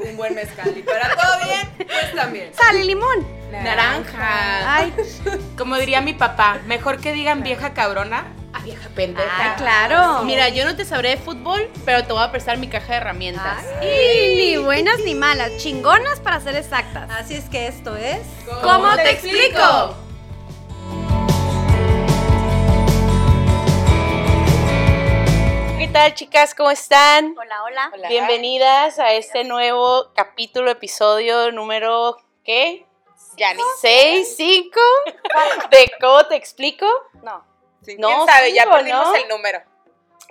un buen mezcal. Y para todo bien, pues también. Sal y limón. Naranja. Ay, Como diría mi papá, mejor que digan vieja cabrona a vieja pendeja. ay, claro. Mira, yo no te sabré de fútbol, pero te voy a prestar mi caja de herramientas. Ay, ni buenas ni malas, chingonas para ser exactas. Así es que esto es. ¿Cómo te explico? ¿Qué tal, chicas? ¿Cómo están? Hola, hola. Bienvenidas a este nuevo capítulo, episodio número, ¿qué? Ya ni ¿Seis, cinco? ¿De cómo te explico? No. Sí, No, ¿Quién sabe? Ya perdimos ¿no? el número.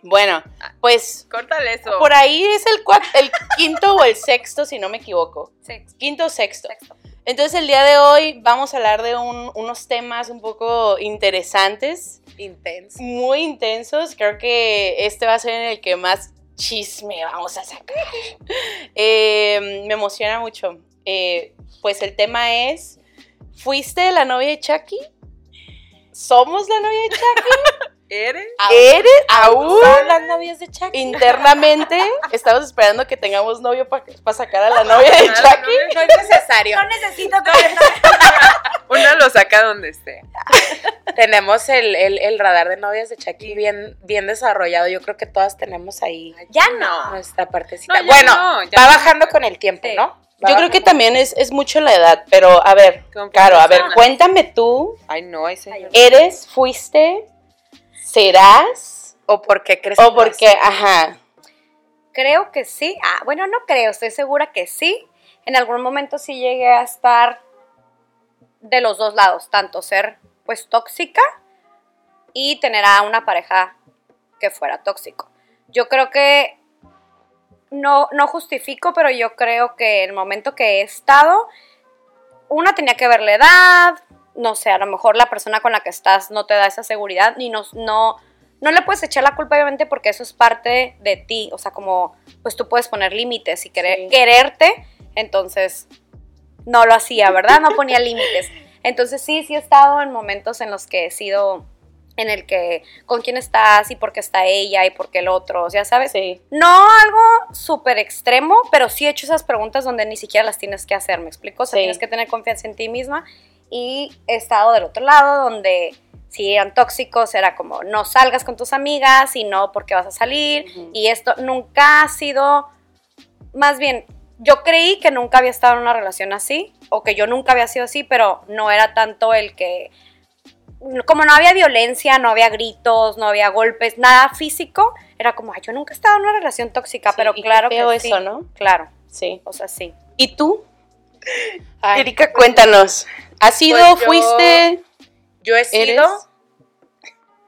Bueno, pues Córtale eso. por ahí es el, el quinto o el sexto, si no me equivoco. Sí. Quinto o sexto. Sexto. Entonces el día de hoy vamos a hablar de un- unos temas un poco interesantes, Intenso. muy intensos. Creo que este va a ser en el que más chisme vamos a sacar. Eh, me emociona mucho. Eh, pues el tema es, ¿fuiste la novia de Chucky? ¿Somos la novia de Chucky? ¿Eres? ¿Eres aún? ¿Son las novias de Chucky? Internamente estamos esperando que tengamos novio para sacar a la novia de Chucky. No, no es necesario. No necesito que Uno lo saca donde esté. tenemos el, el- el radar de novias de Chucky bien, bien desarrollado. Yo creo que todas tenemos ahí Ya no. nuestra partecita. Bueno, va no. bajando con el tiempo, Sí. ¿no? Yo creo que también es, es mucho la edad, pero a ver, Con Caro, a ver, cuéntame tú, Ay, no, ese. ¿eres, fuiste, serás ¿O por qué crees o que porque, ajá, Creo que sí. Ah, bueno, no creo, estoy segura que sí. En algún momento sí llegué a estar de los dos lados, tanto ser pues tóxica y tener a una pareja que fuera tóxico. Yo creo que no, no justifico, pero yo creo que el momento que he estado, una tenía que ver la edad, no sé, a lo mejor la persona con la que estás no te da esa seguridad, ni no, no, no le puedes echar la culpa, obviamente, porque eso es parte de ti. O sea, como, pues tú puedes poner límites y querer, Sí. quererte. Entonces, no lo hacía, ¿verdad? No ponía límites. Entonces, sí, sí he estado en momentos en los que he sido, en el que, con quién estás y por qué está ella y por qué el otro, ya sabes. sí, No algo súper extremo, pero sí he hecho esas preguntas donde ni siquiera las tienes que hacer, ¿me explico? O sea, Sí. tienes que tener confianza en ti misma. Y he estado del otro lado, donde si eran tóxicos, era como, no salgas con tus amigas y no porque vas a salir. Y esto nunca ha sido, más bien, yo creí que nunca había estado en una relación así, o que yo nunca había sido así, pero no era tanto el que, como no había violencia, no había gritos, no había golpes, nada físico, era como, ay, yo nunca he estado en una relación tóxica, Sí, pero y claro que eso, sí. ¿no? Claro, sí. o sea, sí. ¿Y tú? Ay, Erika, cuéntanos. ¿Has Pues yo- fuiste, yo he eres? sido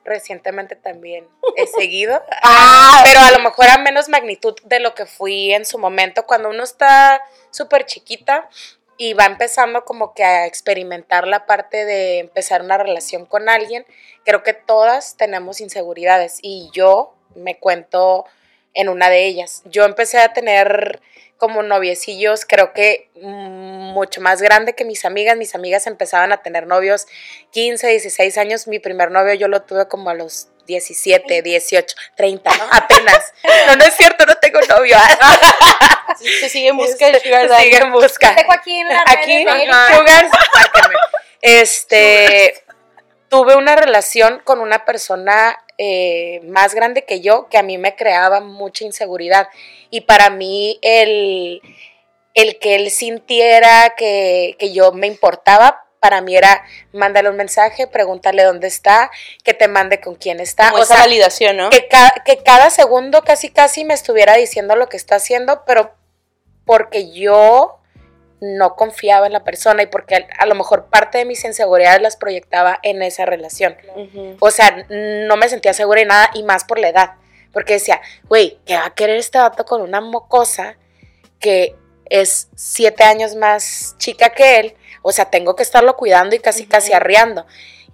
recientemente también he seguido, Ah, pero a lo mejor a menos magnitud de lo que fui en su momento cuando uno está súper chiquita y va empezando como que a experimentar la parte de empezar una relación con alguien, creo que todas tenemos inseguridades y yo me cuento en una de ellas. Yo empecé a tener como noviecillos, creo que mm, mucho más grande que mis amigas. Mis amigas empezaban a tener novios 15, 16 años. Mi primer novio yo lo tuve como a los 17, 18, 30, ¿no? Apenas. No, no es cierto, no tengo novio. se sigue en busca sugar daddy? Sigue en busca. Dejo aquí en la Aquí, márquenme. Este, tuve una relación con una persona eh, más grande que yo que a mí me creaba mucha inseguridad. Y para mí el, el que él sintiera que, que yo me importaba, para mí era mándale un mensaje, pregúntale dónde está, que te mande con quién está. Como O esa sea, validación, ¿no? que, ca- que cada segundo casi casi me estuviera diciendo lo que está haciendo, pero porque yo no confiaba en la persona y porque a, lo mejor parte de mis inseguridades las proyectaba en esa relación. O sea, no me sentía segura y nada, y más por la edad. Porque decía, güey, ¿qué va a querer este vato con una mocosa que es siete años más chica que él? O sea, tengo que estarlo cuidando y casi, casi arreando.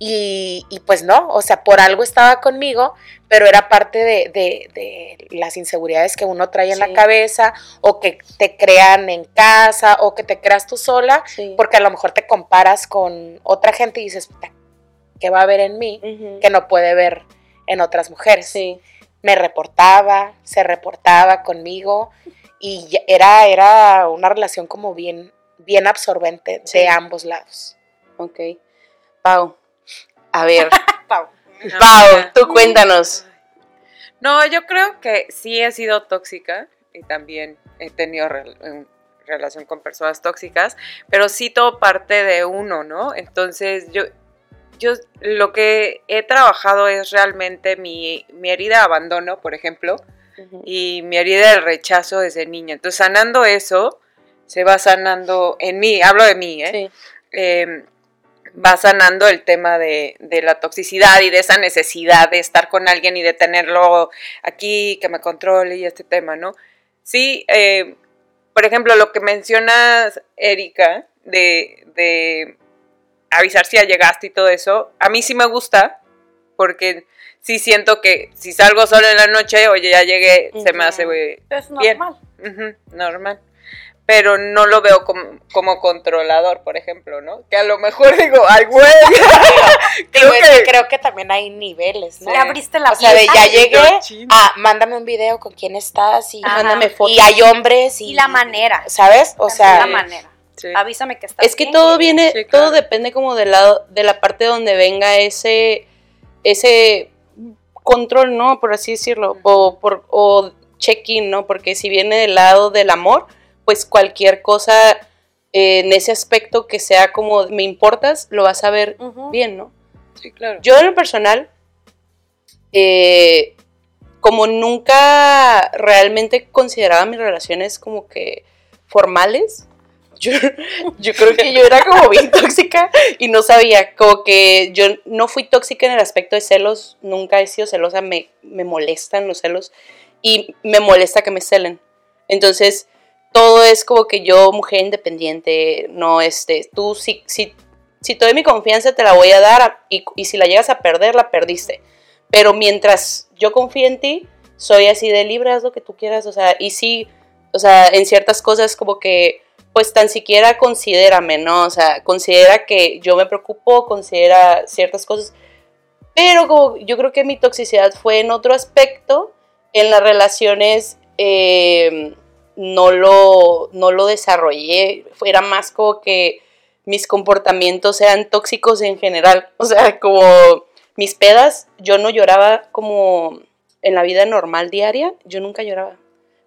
Y, y pues no, o sea, por algo estaba conmigo, pero era parte de, de- de las inseguridades que uno trae en Sí. la cabeza, o que te crean en casa, o que te creas tú sola, Sí. porque a lo mejor te comparas con otra gente y dices, "Puta, ¿qué va a ver en mí que no puede ver en otras mujeres? Sí. Me reportaba, se reportaba conmigo y era, era una relación como bien, bien absorbente de ambos lados. Ok. Pau. A ver, Pau. No, Pau, tú cuéntanos. No, yo creo que sí he sido tóxica y también he tenido rel- en relación con personas tóxicas, pero sí todo parte de uno, ¿no? Entonces yo, yo lo que he trabajado es realmente mi, mi herida de abandono, por ejemplo, y mi herida del rechazo desde niña. Entonces sanando eso, se va sanando en mí, hablo de mí, ¿eh? Sí. eh, va sanando el tema de, de la toxicidad y de esa necesidad de estar con alguien y de tenerlo aquí, que me controle y este tema, ¿no? Sí, eh, por ejemplo, lo que mencionas, Erika, de, de avisar si ya llegaste y todo eso, a mí sí me gusta, porque sí siento que si salgo solo en la noche, oye, ya llegué, se me hace güey, Es Bien. normal. Ujú, normal. Pero no lo veo como, como controlador, por ejemplo, ¿no? Que a lo mejor digo, ay, güey. Creo que creo que también hay niveles, ¿no? Le abriste la O sea, de ya llegué a mándame un video con quién estás y, Ajá. Mándame fotos. y hay hombres y, Y la manera. ¿sabes? O la sea, manera. Sí. Avísame que estás Es que bien. todo viene, Sí, claro. todo depende como del lado, de la parte donde venga ese, ese control, ¿no? Por así decirlo, o, por, o check-in, ¿no? Porque si viene del lado del amor, pues cualquier cosa eh, en ese aspecto que sea como me importas, lo vas a ver bien, ¿no? Sí, claro. Yo en lo personal, eh, como nunca realmente consideraba mis relaciones como que formales, yo, yo creo que yo era como bien tóxica y no sabía, como que yo no fui tóxica en el aspecto de celos, nunca he sido celosa, me, me molestan los celos y me molesta que me celen. Entonces, todo es como que yo, mujer independiente, no, este, tú si, si, si te mi confianza te la voy a dar y, y si la llegas a perder, la perdiste. Pero mientras yo confío en ti, soy así de libre, haz lo que tú quieras, o sea, y sí, o sea, en ciertas cosas como que, pues tan siquiera considérame, ¿no? O sea, considera que yo me preocupo, considera ciertas cosas, pero como yo creo que mi toxicidad fue en otro aspecto, en las relaciones eh, no, lo, no lo desarrollé, era más como que mis comportamientos eran tóxicos en general, o sea, como mis pedas, yo no lloraba como en la vida normal diaria, yo nunca lloraba.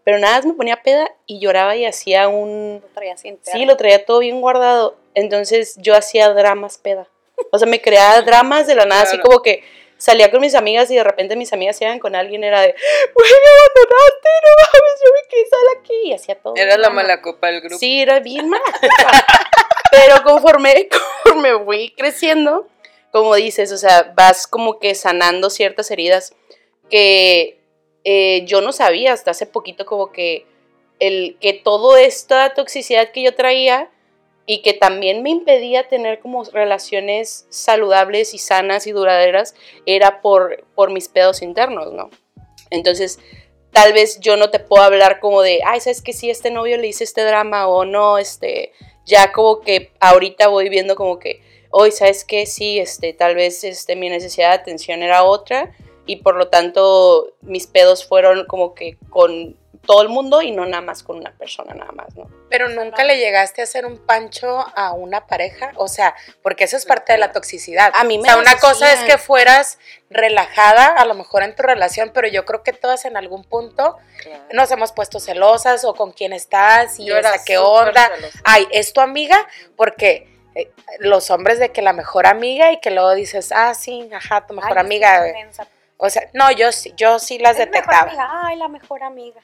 Pero nada más me ponía peda y lloraba y hacía un... Lo traías interno. Sí, lo traía todo bien guardado. Entonces yo hacía dramas peda. O sea, me creaba dramas de la nada, así como que salía con mis amigas y de repente mis amigas se iban con alguien, era de, güey, me abandonaste, no mames, yo me quedé sola aquí y hacía todo. Era la mala copa del grupo. Sí, era bien mala. Pero conforme, conforme voy creciendo, como dices, o sea, vas como que sanando ciertas heridas que eh, yo no sabía hasta hace poquito como que el que toda esta toxicidad que yo traía y que también me impedía tener como relaciones saludables y sanas y duraderas era por, por mis pedos internos, ¿no? Entonces, tal vez yo no te puedo hablar como de, ay, ¿sabes que sí, este novio le hice este drama o no, este, ya como que ahorita voy viendo como que, hoy, ¿sabes qué? Sí, este, tal vez este, mi necesidad de atención era otra y por lo tanto mis pedos fueron como que con todo el mundo y no nada más con una persona nada más, ¿no? pero nunca le llegaste a hacer un pancho a una pareja, o sea, porque eso es parte de la toxicidad. A mí me o sea, una cosa es que fueras relajada, a lo mejor en tu relación, pero yo creo que todas en algún punto Claro. nos hemos puesto celosas o con quién estás y Yo era qué onda. celosa. Ay, es tu amiga, porque eh, los hombres de que la mejor amiga y que luego dices, ah, sí, ajá, tu mejor Ay, amiga. mensa. O sea, no, yo sí, yo sí las Es detectaba. Ay, la mejor amiga.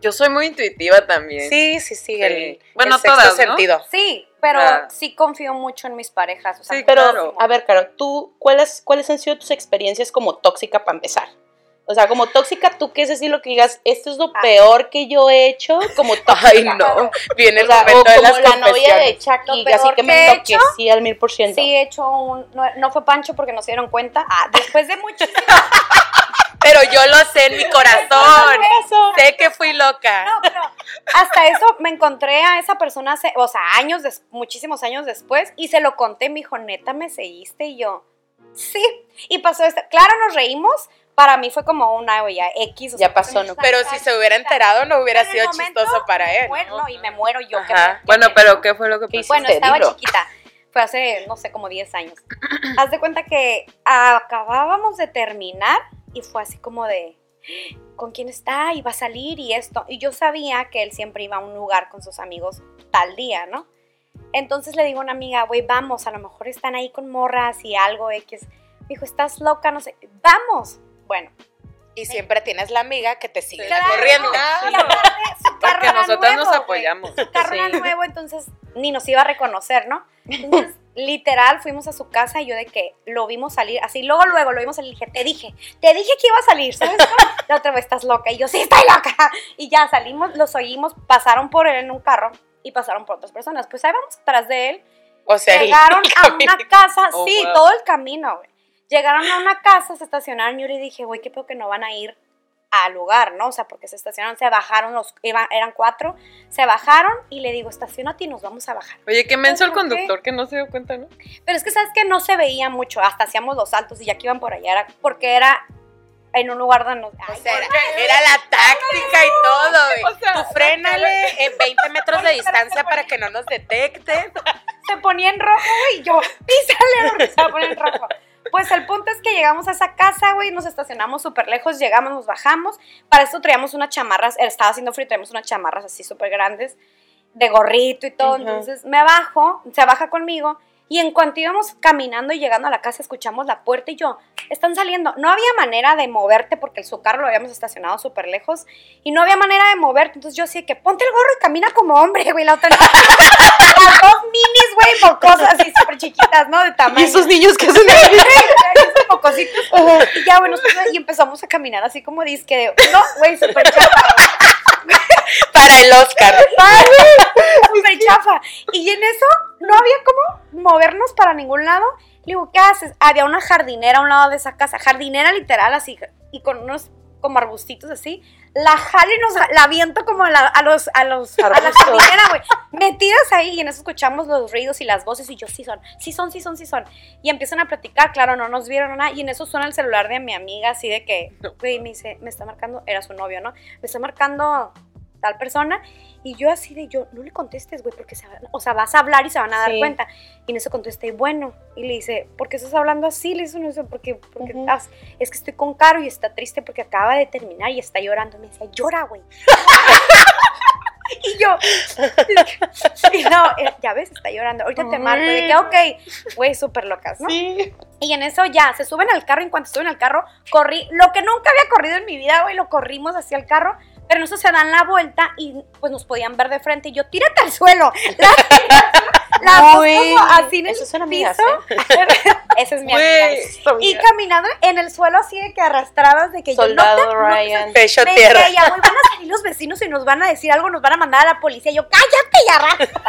Yo soy muy intuitiva también. Sí, sí, sí, el. Bueno, el sexto todas, ¿no? sentido. Sí, pero Ah. sí confío mucho en mis parejas. O sea, Sí, Pero, Claro. a ver, Caro, ¿tú cuáles, cuáles han sido tus experiencias como tóxica para empezar? O sea, como tóxica, ¿tú qué es decir lo que digas? Esto es lo Ah. peor que yo he hecho como tóxica. Ay, no. Viene O el sea, o momento de como las la novia de. Chucky, así que que me he hecho, enloquecí al mil por ciento. sí he hecho un... No, no fue Pancho porque no se dieron cuenta. Ah, después de muchísimo... Pero yo lo sé en mi corazón. sé que fui loca. No, pero hasta eso me encontré a esa persona, hace- o sea, años, des- muchísimos años después, y se lo conté, me dijo, neta, ¿me seguiste? Y yo, sí. Y pasó esto, claro, nos reímos, para mí fue como una, güey, ya X. o Ya sea, pasó, ¿no? Pero si se hubiera enterado, no hubiera sido momento, chistoso para él. Bueno, ¿no? y me muero yo. que Bueno, que pero me- ¿qué fue lo que ¿Qué pasó? Bueno, estaba Dilo. chiquita. Fue hace, no sé, como 10 años. Haz de cuenta que acabábamos de terminar y fue así como de, ¿con quién está? Y va a salir y esto. Y yo sabía que él siempre iba a un lugar con sus amigos tal día, ¿no? Entonces le digo a una amiga, güey, vamos, a lo mejor están ahí con morras y algo X. Me dijo, estás loca, no sé. Vamos. Bueno, Y siempre tienes la amiga que te sigue Claro. la corriente. Porque nuevo, nos apoyamos. Su carro Sí. nuevo, entonces ni nos iba a reconocer, ¿no? Entonces, literal, fuimos a su casa y yo de que lo vimos salir, así, luego, luego lo vimos salir dije, te dije, te dije que iba a salir, ¿sabes? cómo? La otra vez estás loca y yo, sí, estoy loca. Y ya salimos, los oímos, pasaron por él en un carro y pasaron por otras personas. Pues ahí vamos atrás de él. O sea, Llegaron a una casa, Oh, sí, wow. todo el camino, güey. Llegaron a una casa, se estacionaron y yo le dije, güey, qué pedo que no van a ir al lugar, ¿no? O sea, porque se estacionaron, se bajaron, los, iban- eran cuatro, se bajaron y le digo, estacionate y nos vamos a bajar. Oye, qué menso el conductor que no se dio cuenta, ¿no? Pero es que, ¿sabes que No se veía mucho, hasta hacíamos los saltos y ya que iban por allá, era porque era en un lugar donde... O Ay, sea, era, era la táctica y todo, güey. Tú frénale eh, 20 metros de distancia para que no nos detecten. se ponía en rojo, güey, y yo, písale, porque se va a poner en rojo. Pues el punto es que llegamos a esa casa, güey, nos estacionamos súper lejos, llegamos, nos bajamos. Para esto traíamos unas chamarras, estaba haciendo frío, traíamos unas chamarras así súper grandes, de gorrito y todo. Entonces me bajo, se baja conmigo, y en cuanto íbamos caminando y llegando a la casa, escuchamos la puerta y yo, están saliendo. No había manera de moverte porque su carro lo habíamos estacionado súper lejos, y no había manera de moverte. Entonces yo así que ponte el gorro y camina como hombre, güey, la otra. Las dos minis, güey, mocosas así súper chiquitas, ¿no? De tamaño. ¿Y esos niños que hacen mocositos. Y ya, bueno, y empezamos a caminar así como disque de, no, güey, súper chafa, Para el Oscar. súper chafa. Y en eso no había movernos para ningún lado. Le digo, ¿qué haces? Había una jardinera a un lado de esa casa, jardinera literal así, y con unos como arbustitos así. La jalo y nos la aviento como a, la- a los, a los, a la jardinera, güey. Metidas ahí y en eso escuchamos los ruidos y las voces y yo, sí son, sí son, sí son, sí son. Y empiezan a platicar, claro, no nos vieron nada. Y en eso suena el celular de mi amiga así de que, güey, me dice, me está marcando, era su novio, ¿no? Me está marcando tal persona. Y yo así de, yo, no le contestes, güey, porque se o sea, vas a hablar y se van a dar Sí. cuenta. Y en eso contesté, bueno. Y le dice, ¿por qué estás hablando así? Le dice, no sé, porque, porque Ujú. estás- es que estoy con Caro y está triste porque acaba de terminar y está llorando. Me decía, llora, güey. y yo, y no, eh, ya ves, está llorando. Ahorita te marco. De que, ok, güey, súper locas, ¿no? Sí. Y en eso ya, se suben al carro. Y en cuanto suben al carro, corrí. Lo que nunca había corrido en mi vida, güey, lo corrimos hacia el carro. Pero en eso se dan la vuelta y pues nos podían ver de frente. Y yo, tírate al suelo. La, la como así en el esas son amigas, piso. Esa es mi amiga. Y caminando en el suelo así de que arrastradas de que yo no Soldado te, Ryan. Pecho me tierra. decía, güey, van a salir los vecinos y nos van a decir algo, nos van a mandar a la policía. Y yo, cállate y arrastra.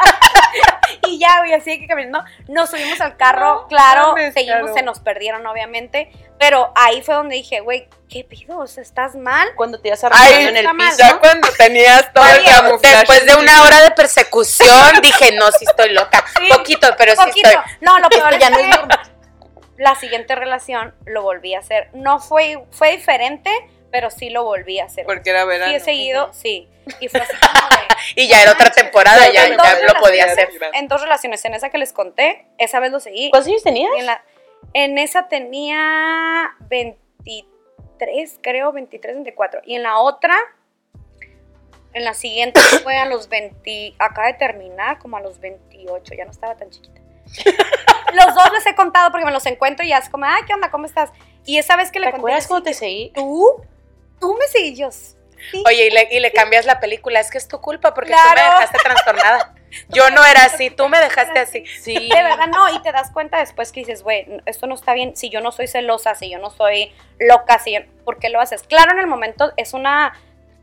y ya, güey, así de que caminando, nos subimos al carro, No claro, mames, seguimos, Caro. se nos perdieron, obviamente. Pero ahí fue donde dije, güey, ¿qué pido? O sea, ¿estás mal? Cuando te ibas arrastrando en el mal, piso. Ya cuando tenías todo el camuflaje. Después de una hora de persecución, dije, no, sí estoy loca. Sí, Poquito, pero sí Poquito. estoy. No, lo peor ya no que es normal. La siguiente relación lo volví a hacer. No fue, fue diferente, pero sí lo volví a hacer. Porque era verano. Sí, he seguido, sí. Y fue así como de... Y ya era otra temporada, ya, ya lo podía hacer. En dos relaciones, en esa que les conté, esa vez lo seguí. ¿Cuántos años tenías? En, la- en esa tenía 23, creo, 23, 24. Y en la otra, en la siguiente fue a los 20, acaba de terminar como a los 28, ya no estaba tan chiquita. los dos les he contado porque me los encuentro y ya es como, ay, ¿qué onda? ¿Cómo estás? Y esa vez que ¿Te le conté, acuerdas así cuando que, te seguí? ¿tú? ¿Tú me seguís? Sí. Oye, y le, y le cambias la película, es que es tu culpa porque tú me dejaste trastornada. Yo no era así, tú me dejaste así. Sí. De verdad, no, y te das cuenta después que dices, güey, esto no está bien, si yo no soy celosa, si yo no soy loca, si yo, ¿por qué lo haces? Claro, en el momento es una,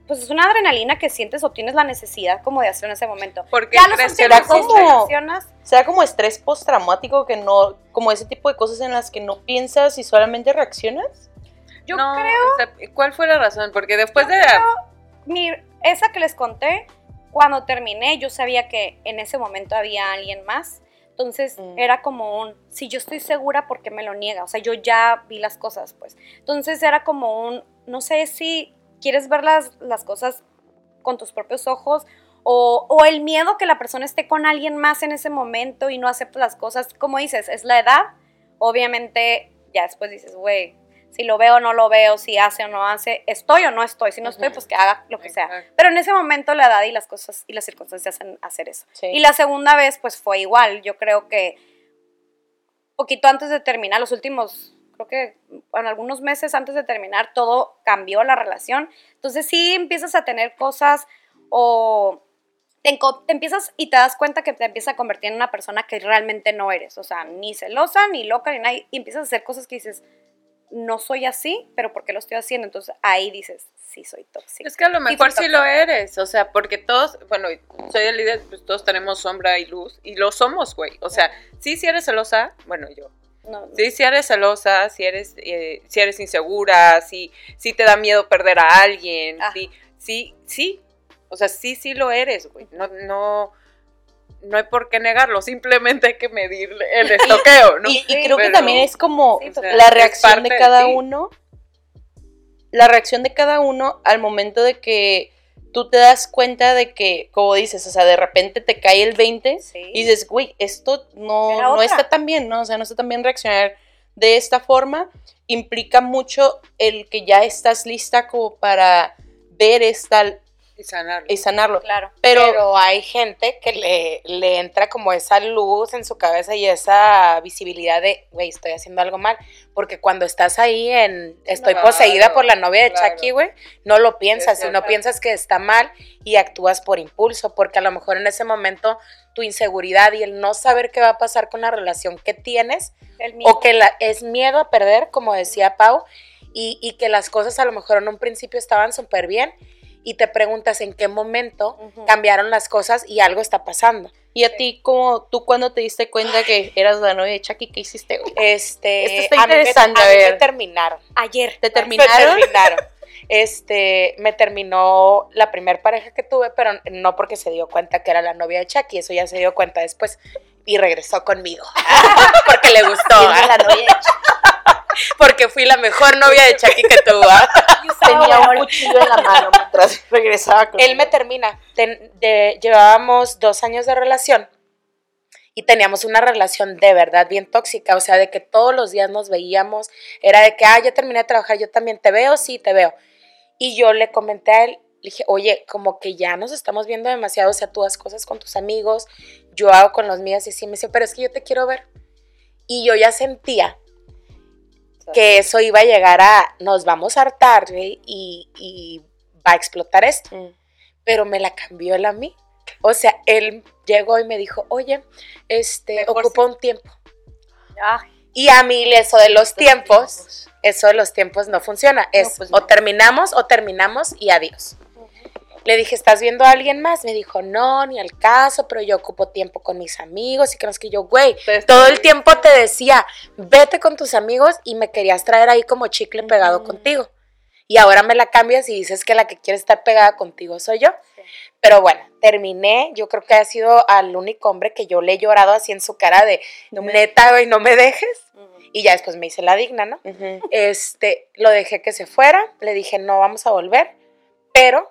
pues es una adrenalina que sientes o tienes la necesidad como de hacer en ese momento. Porque Ya crees que dos como- Será como estrés postraumático que no, como ese tipo de cosas en las que no piensas y solamente reaccionas. yo No, creo, o sea, ¿Cuál fue la razón? Porque después yo de. creo, mi, esa que les conté, cuando terminé, yo sabía que en ese momento había alguien más. Entonces Mm. era como un, si yo estoy segura, ¿por qué me lo niega? O sea, yo ya vi las cosas, pues. Entonces era como un, no sé si quieres ver las, las cosas con tus propios ojos o, o el miedo que la persona esté con alguien más en ese momento y no acepte las cosas. Como dices, es la edad. Obviamente, ya después dices, güey, si lo veo o no lo veo, si hace o no hace, estoy o no estoy. Si no estoy, pues que haga lo que sea. Pero en ese momento la edad y las cosas y las circunstancias hacen hacer eso. Sí. Y la segunda vez, pues fue igual. Yo creo que poquito antes de terminar, los últimos, creo que en algunos meses antes de terminar, todo cambió la relación. Entonces sí empiezas a tener cosas o te, te empiezas y te das cuenta que te empiezas a convertir en una persona que realmente no eres. O sea, ni celosa, ni loca, ni nada. Y empiezas a hacer cosas que dices, no soy así, pero ¿por qué lo estoy haciendo? Entonces ahí dices, sí soy tóxica. Es que a lo Sí, mejor sí sí lo eres, o sea, porque todos, bueno, soy el líder, pues todos tenemos sombra y luz, y lo somos, güey. O sea, sí, si eres celosa, bueno, yo. No. Sí, si eres celosa, si eres, eh, si eres insegura, si, si te da miedo perder a alguien, Ah. sí, sí, sí. O sea, sí, sí lo eres, güey. No, no, no hay por qué negarlo, simplemente hay que medir el estoqueo, ¿no? Y, creo que también es como Sí, la reacción de cada uno. La reacción de cada uno al momento de que tú te das cuenta de que, como dices, o sea, de repente te cae el 20 Sí. y dices, güey, esto no, no está tan bien, ¿no? O sea, no está tan bien reaccionar de esta forma. Implica mucho el que ya estás lista como para ver esta Y sanarlo. y sanarlo. Claro. Pero, Pero hay gente que le, le entra como esa luz en su cabeza y esa visibilidad de, güey, estoy haciendo algo mal. Porque cuando estás ahí en, estoy Claro, poseída por la novia de claro. Chucky, güey, no lo piensas, Es sino cierto. piensas que está mal y actúas por impulso. Porque a lo mejor en ese momento tu inseguridad y el no saber qué va a pasar con la relación que tienes El miedo. o que la, es miedo a perder, como decía Pau, y, y que las cosas a lo mejor en un principio estaban súper bien y te preguntas en qué momento cambiaron las cosas y algo está pasando. ¿y a ti, como tú cuando te diste cuenta que eras la novia de Chucky, qué hiciste? Este, Esto está a mí me- interesante, a mí me ver. terminaron. Ayer. ¿Te Me terminaron? terminaron. Este, me terminó la primer pareja que tuve, pero no porque se dio cuenta que era la novia de Chucky, eso ya se dio cuenta después y regresó conmigo. porque le gustó. ¿ah? la novia de Porque fui la mejor novia de Chucky que tuvo. ¿ah? tenía un cuchillo en la mano mientras regresaba con Él me termina. Ten- de- llevábamos dos años de relación y teníamos una relación de verdad bien tóxica, o sea, de que todos los días nos veíamos, era de que, ah, ya terminé de trabajar, yo también te veo, sí, te veo. Y yo le comenté a él, le dije, oye, como que ya nos estamos viendo demasiado, o sea, tú haces cosas con tus amigos, yo hago con los míos y así, me dice, pero es que yo te quiero ver. Y yo ya sentía que eso iba a llegar a, nos vamos a hartar, y, y va a explotar esto Mm. pero me la cambió él a mí. O sea, él llegó y me dijo, oye, este, ocupa un tiempo. Y a mí eso de los tiempos, eso de los tiempos no funciona. Es pues o no. terminamos o terminamos y adiós. Le dije, ¿estás viendo a alguien más? Me dijo, no, ni al caso, pero yo ocupo tiempo con mis amigos y que no es que yo, güey, todo el tiempo te decía, vete con tus amigos y me querías traer ahí como chicle pegado contigo. Y ahora me la cambias y dices que la que quiere estar pegada contigo soy yo. Pero bueno, terminé. Yo creo que ha sido al único hombre que yo le he llorado así en su cara de No me- neta, güey, no me dejes. Y ya después me hice la digna, ¿no? Este, lo dejé que se fuera. Le dije, no vamos a volver. Pero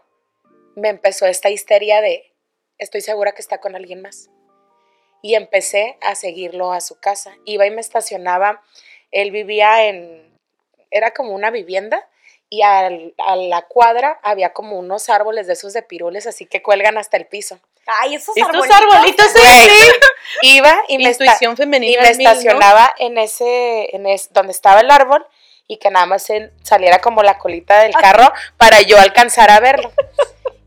me empezó esta histeria de estoy segura que está con alguien más. Y empecé a seguirlo a su casa. Iba y me estacionaba. Él vivía en, era como una vivienda y al- a la cuadra había como unos árboles de esos de pirules, así que cuelgan hasta el piso. Ay, esos arbolitos. arbolitos sí. Iba y me, estacionaba en ese, en es- donde estaba el árbol y que nada más él saliera como la colita del carro para yo alcanzar a verlo.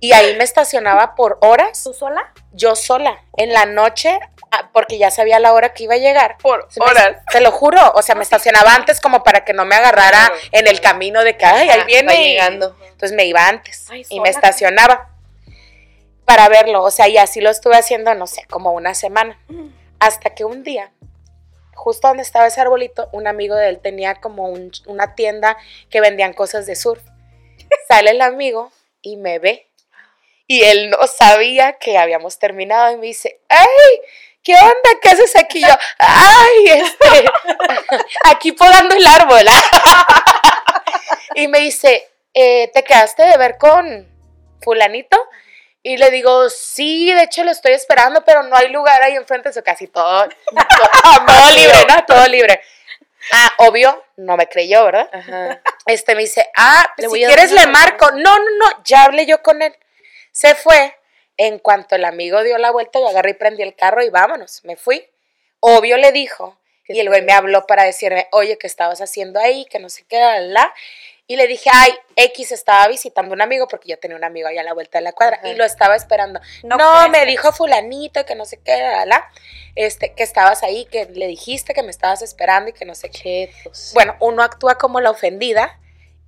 Y ahí me estacionaba por horas, ¿Tú sola? yo sola, en la noche, ah, porque ya sabía la hora que iba a llegar. Por me- horas. Te lo juro, o sea, me estacionaba antes como para que no me agarrara Claro, en el camino de que, ay, ahí Ah, viene. llegando. Entonces me iba antes Ay, y me estacionaba para verlo. O sea, y así lo estuve haciendo, no sé, como una semana. Hasta que un día, justo donde estaba ese arbolito, un amigo de él tenía como un- una tienda que vendían cosas de surf. Sale el amigo y me ve. Y él no sabía que habíamos terminado y me dice, ¡ay! ¿qué onda? ¿Qué haces aquí? Yo, ay, este, aquí podando el árbol. y me dice, eh, ¿te quedaste de ver con fulanito? Y le digo, sí, de hecho lo estoy esperando, pero no hay lugar ahí enfrente, eso casi todo, todo, libre, ¿no? Todo libre. Ah, obvio, no me creyó, ¿verdad? Ajá. Este me dice, ah, Le si quieres le marco. No, no, no, ya hablé yo con él. Se fue. En cuanto el amigo dio la vuelta, yo agarré y prendí el carro y vámonos. Me fui. Obvio le dijo. Y el güey me habló para decirme, oye, ¿qué estabas haciendo ahí? Que no sé qué, la, la. Y le dije, ay, X estaba visitando un amigo, porque yo tenía un amigo allá a la vuelta de la cuadra, Ajá. y lo estaba esperando. No me dijo fulanito, que no sé qué, la, la, la, este, que estabas ahí, que le dijiste que me estabas esperando y que no sé qué. Chetos. Bueno, uno actúa como la ofendida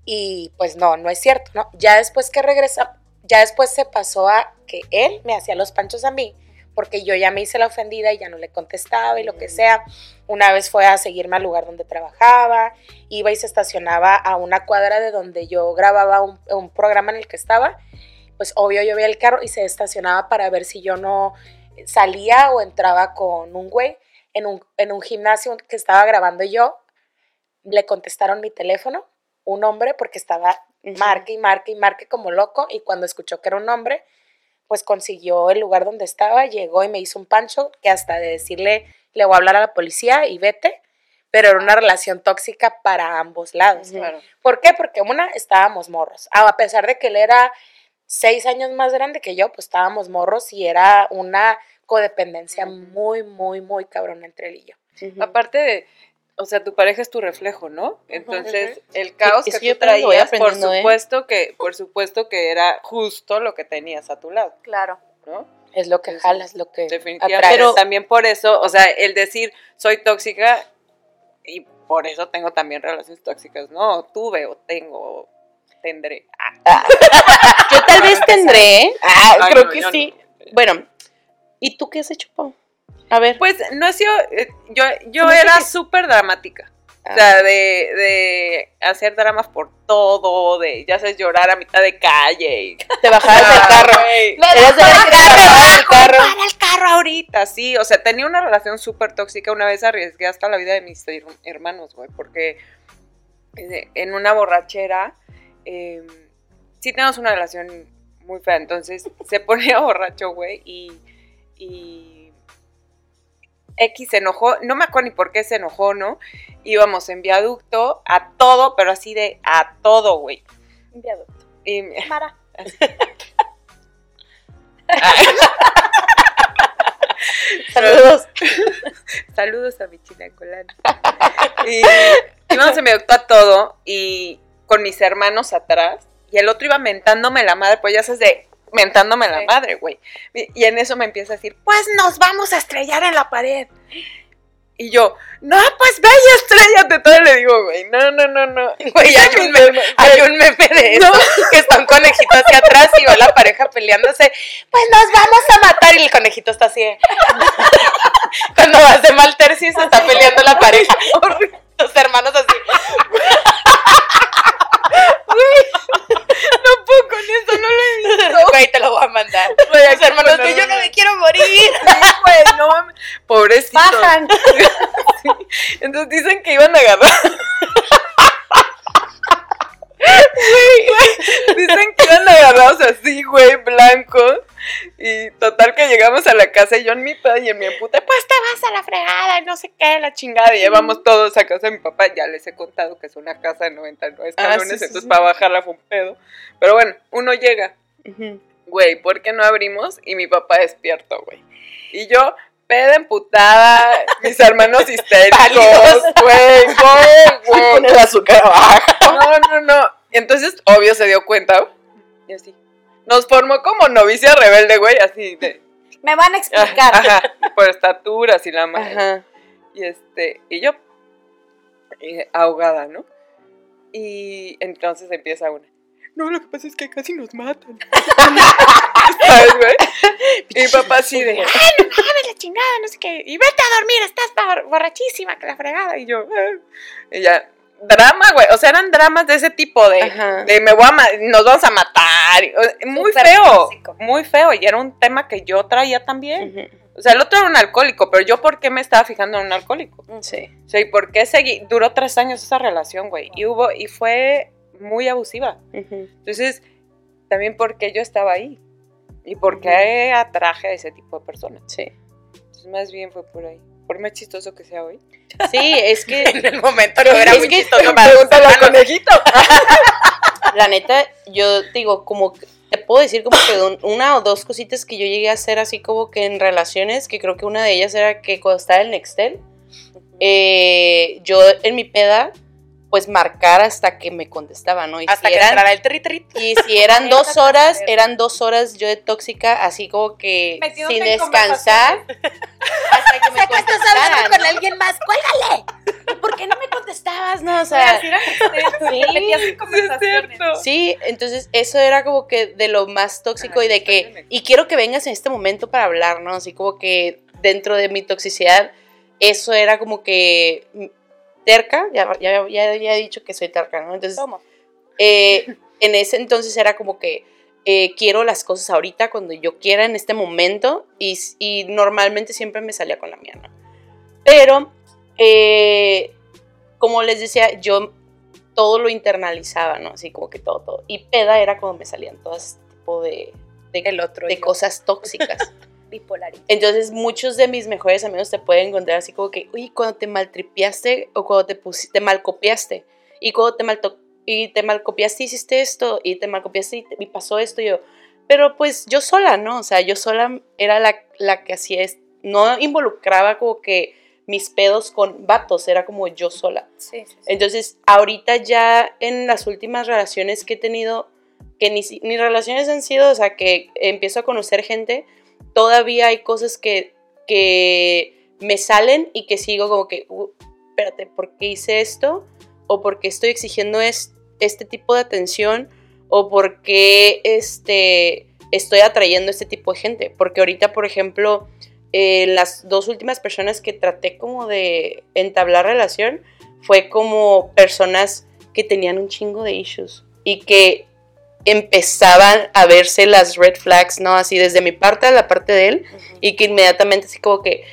y pues no, no es cierto, ¿no? Ya después que regresa, ya después se pasó a que él me hacía los panchos a mí, porque yo ya me hice la ofendida y ya no le contestaba y lo que sea. Una vez fue a seguirme al lugar donde trabajaba, iba y se estacionaba a una cuadra de donde yo grababa un, un programa en el que estaba. Pues obvio yo veía el carro y se estacionaba para ver si yo no salía o entraba con un güey en un, en un gimnasio que estaba grabando yo. Le contestaron mi teléfono, un hombre, porque estaba Marque y marque y marque como loco. Y cuando escuchó que era un hombre, pues consiguió el lugar donde estaba, llegó y me hizo un pancho que hasta de decirle, le voy a hablar a la policía y vete. Pero era una relación tóxica para ambos lados. ¿Por qué? Porque una, estábamos morros. Ah, A pesar de que él era seis años más grande que yo, pues estábamos morros y era una codependencia muy, muy, muy cabrona entre él y yo. Aparte de, o sea, tu pareja es tu reflejo, ¿no? Entonces, el caos Es que que yo tú traías, por ¿eh? supuesto que, por supuesto que era justo lo que tenías a tu lado, Claro. ¿no? Es lo que jalas, lo que Definitivamente. atraes. Pero- también por eso, o sea, el decir soy tóxica y por eso tengo también relaciones tóxicas, ¿no? Tuve o tengo o tendré. Ah, Yo tal vez tendré, ¿eh? Ah, Ay, creo no, que sí. no. Bueno, ¿y tú qué has hecho, Pau? A ver. Pues no he sido, yo, yo me era que- súper dramática. O Ah. sea, de, de hacer dramas por todo, de ya sabes, llorar a mitad de calle. Y, te bajabas del Ah, carro. güey. Eras de las que del carro. Para el carro ahorita, sí. O sea, tenía una relación súper tóxica. Una vez arriesgué hasta la vida de mis her- hermanos, güey, porque eh, en una borrachera, eh, sí tenemos una relación muy fea. Entonces, se ponía borracho, güey, y, y X se enojó. No me acuerdo ni por qué se enojó, ¿no? Íbamos en viaducto a todo, pero así de a todo, güey. Y, Mara. Saludos. Saludos a mi china colana. y íbamos en mi auto a todo y con mis hermanos atrás y el otro iba mentándome la madre, pues ya sabes de mentándome la madre, güey. Y, en eso me empieza a decir, pues nos vamos a estrellar en la pared. Y yo, no, pues ve y estrellate. Todo le digo, güey, no, no, no, no. Güey, hay un, meme, hay un meme de eso, que está un conejito hacia atrás y va la pareja peleándose, pues nos vamos a matar y el conejito está así. de- Cuando vas de mal tercio se está peleando la pareja. Tus hermanos así. No puedo con eso, no lo he visto. Güey, te lo voy a mandar. Güey, hermanos que yo no no. me quiero morir. Güey, no mames. Pobrecito. Bajan. Entonces dicen que iban a agarrar. Güey, Dicen que iban agarrados así, güey, blancos. Y total que llegamos a la casa y yo en mi pedo y en mi puta, pues te vas a la fregada y no sé qué, la chingada. Y llevamos todos a casa de mi papá. Ya les he contado que es una casa de 99 Ah, escalones, sí, entonces sí. para bajarla fue un pedo. Pero bueno, uno llega. Ujú. Güey, ¿por qué no abrimos? Y mi papá despierto, güey. Y yo, peda emputada, mis hermanos histéricos, güey, güey, güey. Con el azúcar abajo. No, no, no. Y entonces, obvio, se dio cuenta. Y así. Nos formó como novicia rebelde, güey, así de. Me van a explicar. Ajá, por estaturas y la madre. Ajá. Y este, y yo, eh, ahogada, ¿no? Y entonces empieza una. No, lo que pasa es que casi nos matan. ¿Sabes, güey? Y mi papá así de, ay, no mames la chingada, no sé qué. Y vete a dormir, estás bor- borrachísima, que la fregada. Y yo, "Ah". y ya, drama, güey. O sea, eran dramas de ese tipo, de, Ajá. de me voy a nos vamos a matar. Muy feo, muy feo. Y era un tema que yo traía también. O sea, el otro era un alcohólico, pero yo, ¿por qué me estaba fijando en un alcohólico? Sí. O sea, ¿y por qué seguí? Duró tres años esa relación, güey. Y hubo, y fue muy abusiva. Entonces, también porque yo estaba ahí. Y por qué atraje a ese tipo de personas. Sí. Entonces, más bien fue por ahí. Por más chistoso que sea hoy. Sí, es que En el momento no era muy chistoso para Pregúntale conejito. la neta, yo digo, como te puedo decir como que un- una o dos cositas que yo llegué a hacer así como que en relaciones, que creo que una de ellas era que cuando estaba en Nextel, eh, yo en mi peda, pues marcar hasta que me contestaba, ¿no? Y Hasta si que eran, entrara el tri tri. y si eran dos horas, eran dos horas yo de tóxica, así como que sin descansar, hasta que me contestaran, ¿no? alguien más, cuélgale. ¿Por qué no me contestabas? No, o sea, sí. Sí, entonces eso era como que de lo más tóxico y de que, y quiero que vengas en este momento para hablar, ¿no? Así como que dentro de mi toxicidad, eso era como que terca, ya, ya, ya, ya he dicho que soy terca, ¿no? Entonces, eh, en ese entonces era como que eh, quiero las cosas ahorita, cuando yo quiera, en este momento, y, y normalmente siempre me salía con la mía, ¿no? Pero, eh, como les decía, yo todo lo internalizaba, ¿no? Así como que todo, todo. Y peda era cuando me salían todo ese tipo de, de, El otro. de yo. cosas tóxicas. Bipolaridad. Entonces, muchos de mis mejores amigos te pueden encontrar así como que, uy, cuando te maltripiaste o cuando te, pusiste, te malcopiaste. Y cuando te, malto y te malcopiaste hiciste esto y te malcopiaste y, te- y pasó esto. Y yo, pero pues yo sola, ¿no? O sea, yo sola era la, la que hacía esto. No involucraba como que mis pedos con vatos, era como yo sola. Sí, sí, sí. Entonces, ahorita ya en las últimas relaciones que he tenido, que ni, ni relaciones han sido, o sea, que empiezo a conocer gente, todavía hay cosas que, que me salen y que sigo como que, "Uh, espérate, ¿por qué hice esto? ¿O por qué estoy exigiendo es- este tipo de atención? ¿O por qué este, estoy atrayendo este tipo de gente? Porque ahorita, por ejemplo, eh, las dos últimas personas que traté como de entablar relación fue como personas que tenían un chingo de issues y que empezaban a verse las red flags, ¿no? Así desde mi parte a la parte de él y que inmediatamente así como que,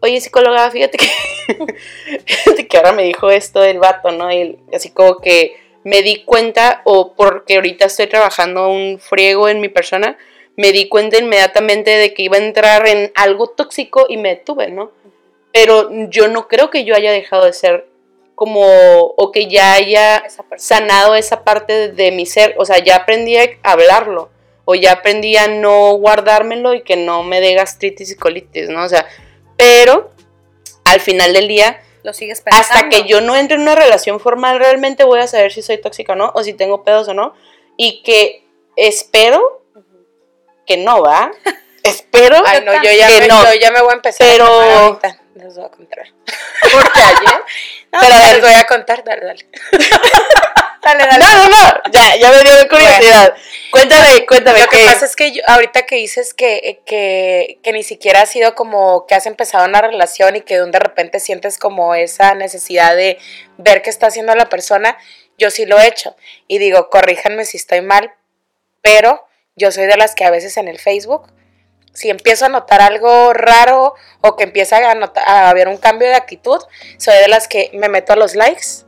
oye psicóloga, fíjate que, fíjate que ahora me dijo esto el vato, ¿no? Y así como que me di cuenta, o porque ahorita estoy trabajando un friego en mi persona, me di cuenta inmediatamente de que iba a entrar en algo tóxico y me detuve, ¿no? Pero yo no creo que yo haya dejado de ser como, o que ya haya Esa sanado esa parte de, mi ser, o sea, ya aprendí a hablarlo, o ya aprendí a no guardármelo y que no me dé gastritis y colitis, ¿no? O sea, pero al final del día, Lo sigues pensando. hasta que yo no entre en una relación formal, realmente voy a saber si soy tóxica o no, o si tengo pedos o no, y que espero que no, ¿va? espero Ay, no, yo ya, que me, no. yo ya me voy a empezar Pero- a. Les voy a contar. Porque ayer... No, Pero les voy a contar, dale, dale. Dale, No, no, no, ya, ya me dio curiosidad. Cuéntame, cuéntame. Lo que ¿qué? pasa es que yo- ahorita que dices que, que, que ni siquiera ha sido como que has empezado una relación y que de repente sientes como esa necesidad de ver qué está haciendo la persona, yo sí lo he hecho. Y digo, corríjanme si estoy mal, pero yo soy de las que a veces en el Facebook, si empiezo a notar algo raro o que empieza a, haber un cambio de actitud, soy de las que me meto a los likes.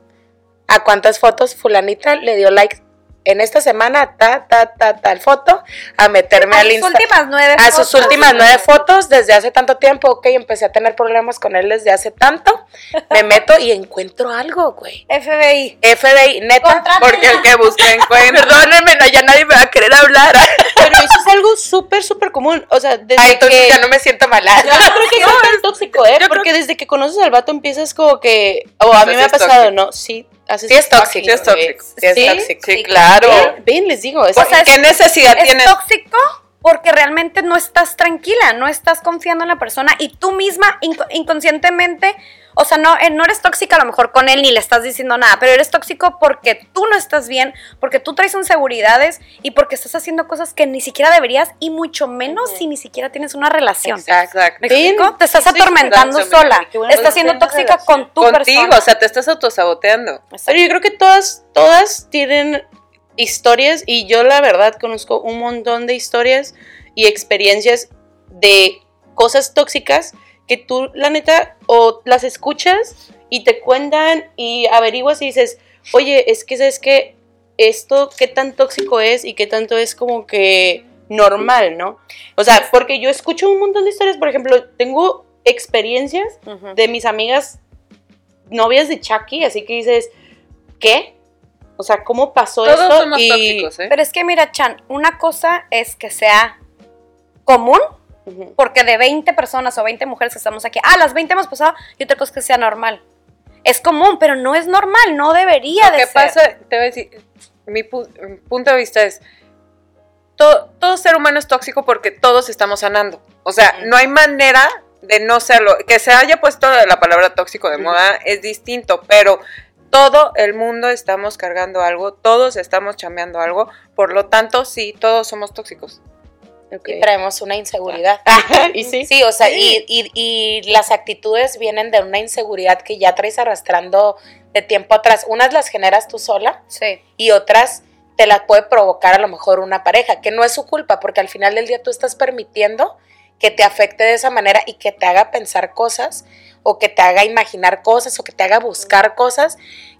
¿A cuántas fotos fulanita le dio like en esta semana? Ta, ta, ta, tal foto. A meterme A al sus Insta. últimas nueve A sus fotos. últimas nueve fotos desde hace tanto tiempo. Ok, empecé a tener problemas con él desde hace tanto. Me meto y encuentro algo, güey. FBI. FBI, neta. Porque el que busca encuentra. Perdónenme, no, ya nadie me va a querer hablar. Pero eso es algo súper, súper común. O sea, desde Ay, entonces que... ya no me siento mal. Yo no creo que sea tan tóxico, ¿eh? Porque desde que conoces al vato empiezas como que... O a mí me ha pasado, tóxico. ¿no? Sí, haces Sí es tóxico, sí es tóxico. Sí es tóxico. Sí, claro. Ven, ven, les digo. es- O sea, ¿Qué necesidad Es tienes? tóxico porque realmente no estás tranquila, no estás confiando en la persona y tú misma inco- inconscientemente, o sea, no, eh, no eres tóxica a lo mejor con él ni le estás diciendo nada, pero eres tóxico porque tú no estás bien, porque tú traes inseguridades y porque estás haciendo cosas que ni siquiera deberías y mucho menos si ni siquiera tienes una relación. Exacto. ¿Me explico? Te estás atormentando sola. bueno Estás siendo tóxica relación. con tu Contigo, persona. o sea, te estás autosaboteando. Pero yo creo que todas, todas tienen historias y yo la verdad conozco un montón de historias y experiencias de cosas tóxicas que tú la neta o las escuchas y te cuentan y averiguas y dices, oye, es que sabes que esto qué tan tóxico es y qué tanto es como que normal, ¿no? O sea, porque yo escucho un montón de historias, por ejemplo, tengo experiencias de mis amigas novias de Chucky, así que dices, ¿qué? O sea, ¿cómo pasó Todos esto? somos Y- tóxicos, ¿eh? Pero es que mira, Chan, una cosa es que sea común, Porque de 20 personas o 20 mujeres que estamos aquí, ah, las 20 hemos pasado, y otra cosa es que sea normal. Es común, pero no es normal, no debería Lo de que ser. pasa, te voy a decir, mi pu- punto de vista es, to- todo ser humano es tóxico porque todos estamos sanando. O sea, no hay manera de no serlo. Que se haya puesto la palabra tóxico de moda es distinto, pero todo el mundo estamos cargando algo, todos estamos chambeando algo, por lo tanto, sí, todos somos tóxicos. Y traemos una inseguridad. y sí. Sí, o sea, y, y- y las actitudes vienen de una inseguridad que ya traes arrastrando de tiempo atrás. Unas las generas tú sola Sí. y otras te las puede provocar a lo mejor una pareja, que no es su culpa, porque al final del día tú estás permitiendo que te afecte de esa manera y que te haga pensar cosas o que te haga imaginar cosas o que te haga buscar cosas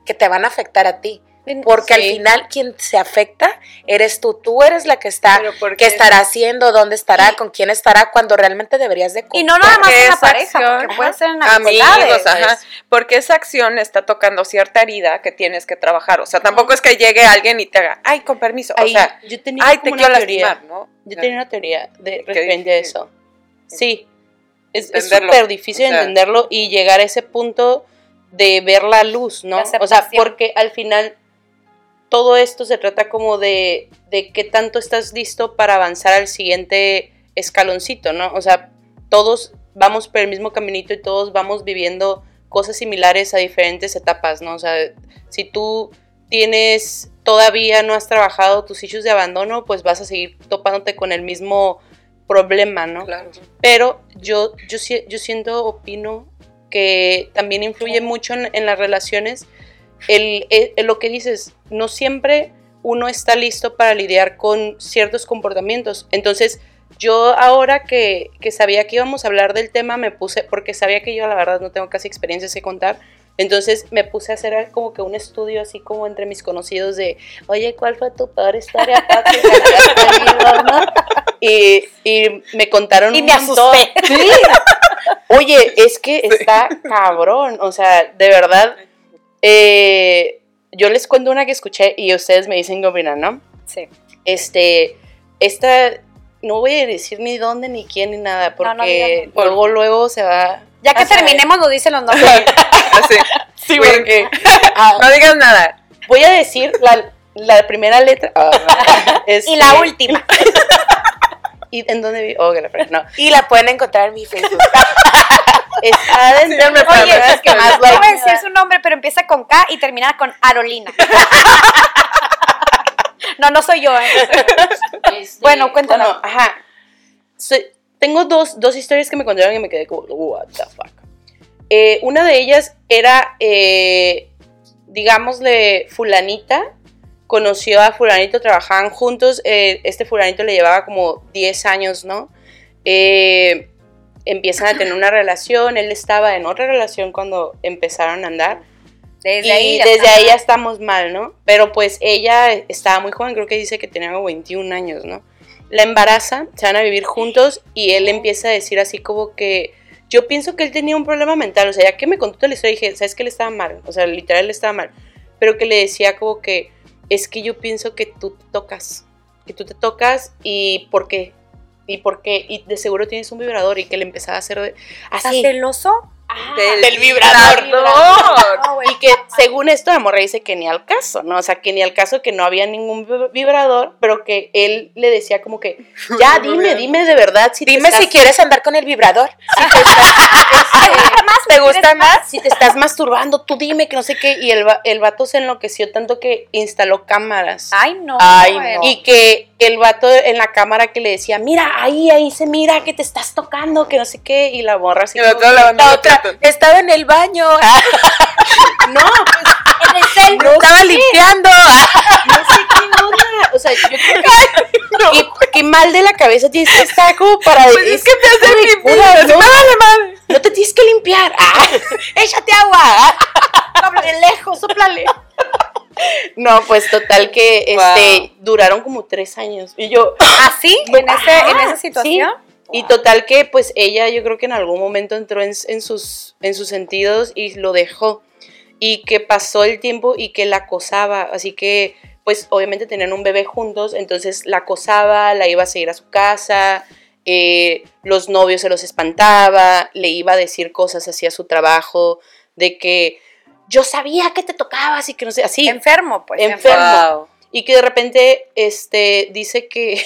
que te van a afectar a ti. Porque al final quien se afecta eres tú, tú eres la que está, que estará haciendo, dónde estará, con quién estará, cuando realmente deberías de Y no nada más en la pareja, acción- porque puede ser en amigos, ajá, porque esa acción está tocando cierta herida que tienes que trabajar. O sea, tampoco es que llegue alguien y te haga, ay, con permiso. O sea, yo tenía ay, te quiero teoría. lastimar, ¿no? Yo tenía una teoría de referente a eso. Sí. Es súper difícil o sea. entenderlo y llegar a ese punto de ver la luz, ¿no? O sea, porque al final todo esto se trata como de, de qué tanto estás listo para avanzar al siguiente escaloncito, ¿no? O sea, todos vamos por el mismo caminito y todos vamos viviendo cosas similares a diferentes etapas, ¿no? O sea, si tú tienes, todavía no has trabajado tus issues de abandono, pues vas a seguir topándote con el mismo problema, ¿no? Claro. Pero yo, yo, yo siento, opino que también influye mucho en, en las relaciones el, el- el lo que dices, no siempre uno está listo para lidiar con ciertos comportamientos. Entonces, yo ahora que, que sabía que íbamos a hablar del tema, me puse, porque sabía que yo la verdad no tengo casi experiencias que contar, entonces me puse a hacer como que un estudio así como entre mis conocidos de, oye, ¿cuál fue tu peor historia? Pati, que hayas tenido, no?" Y, y me contaron Y un me montón. asusté. Sí. Oye, es que está cabrón, o sea, de verdad, eh, yo les cuento una que escuché y ustedes me dicen qué opinan, ¿no? Sí. Este, esta, no voy a decir ni dónde, ni quién, ni nada, porque no luego, luego se va... Ya que terminemos, lo dicen los nombres. Así. Sí, Güey. porque... ah, No digas nada. voy a decir la, la primera letra. ah, y la este, última. ¿Y en dónde vi? Oh, que la fregada, no. Y la pueden encontrar en mi Facebook. Está dentro de las parece personas que más No voy a decir su nombre, pero empieza con K y termina con Arolina. No, no soy yo, ¿eh? Este, Bueno, cuéntanos. bueno, ajá. Soy- tengo dos, dos historias que me contaron y me quedé como, what the fuck. Eh, una de ellas era, eh, digámosle, fulanita. Conoció a fulanito, trabajaban juntos. eh, este fulanito le llevaba como 10 años, ¿no? Eh, empiezan a tener una relación. Él estaba en otra relación cuando empezaron a andar. Desde y ahí. ya desde ahí ya estamos mal, ¿no? Pero pues ella estaba muy joven, creo que dice que tenía como 21 años, ¿no? La embaraza, se van a vivir juntos y él empieza a decir así como que yo pienso que él tenía un problema mental, o sea, ya que me contó toda la historia dije, ¿sabes que él estaba mal? O sea, literal él estaba mal, pero que le decía como que es que yo pienso que tú te tocas, que tú te tocas y ¿por qué? ¿Y por qué? Y de seguro tienes un vibrador y que le empezaba a hacer ¿Estás así. celoso? del vibrador. Y que según esto la morra dice que ni al caso, ¿no? O sea, que ni al caso que no había ningún vi- vibrador, pero que él le decía como que, ya dime, dime de verdad si Dime te si estás, quieres andar con el vibrador. ¿Te ¿Te gusta más? si te estás masturbando, tú dime que no sé qué. Y el, el vato se enloqueció tanto que instaló cámaras. Ay, no. Ay, no. Y que el vato en la cámara que le decía, mira, ahí, ahí se mira que te estás tocando, que no sé qué, y la morra así. La otra La los otra, estaba en el baño. no, pues en el cel. No estaba limpiando. no sé qué onda. O sea, yo creo que. y qué mal de la cabeza tienes que estar como para. Pues es que te hace limpiar, ¿no? madre. No te tienes que limpiar. Ah, échate agua. De lejos, soplale. No, pues total que este duraron como tres años. Y yo, ¿Así? ¿En, ese, en Ajá, esa situación? Y total que pues ella yo creo que en algún momento entró en, en sus, en sus sentidos y lo dejó. Y que pasó el tiempo y que la acosaba. Así que pues obviamente tenían un bebé juntos, entonces la acosaba, la iba a seguir a su casa, eh, los novios se los espantaba, le iba a decir cosas así a su trabajo, de que yo sabía que te tocabas y que no sé, así. Enfermo, pues. Enfermo. Wow. Y que de repente este, dice que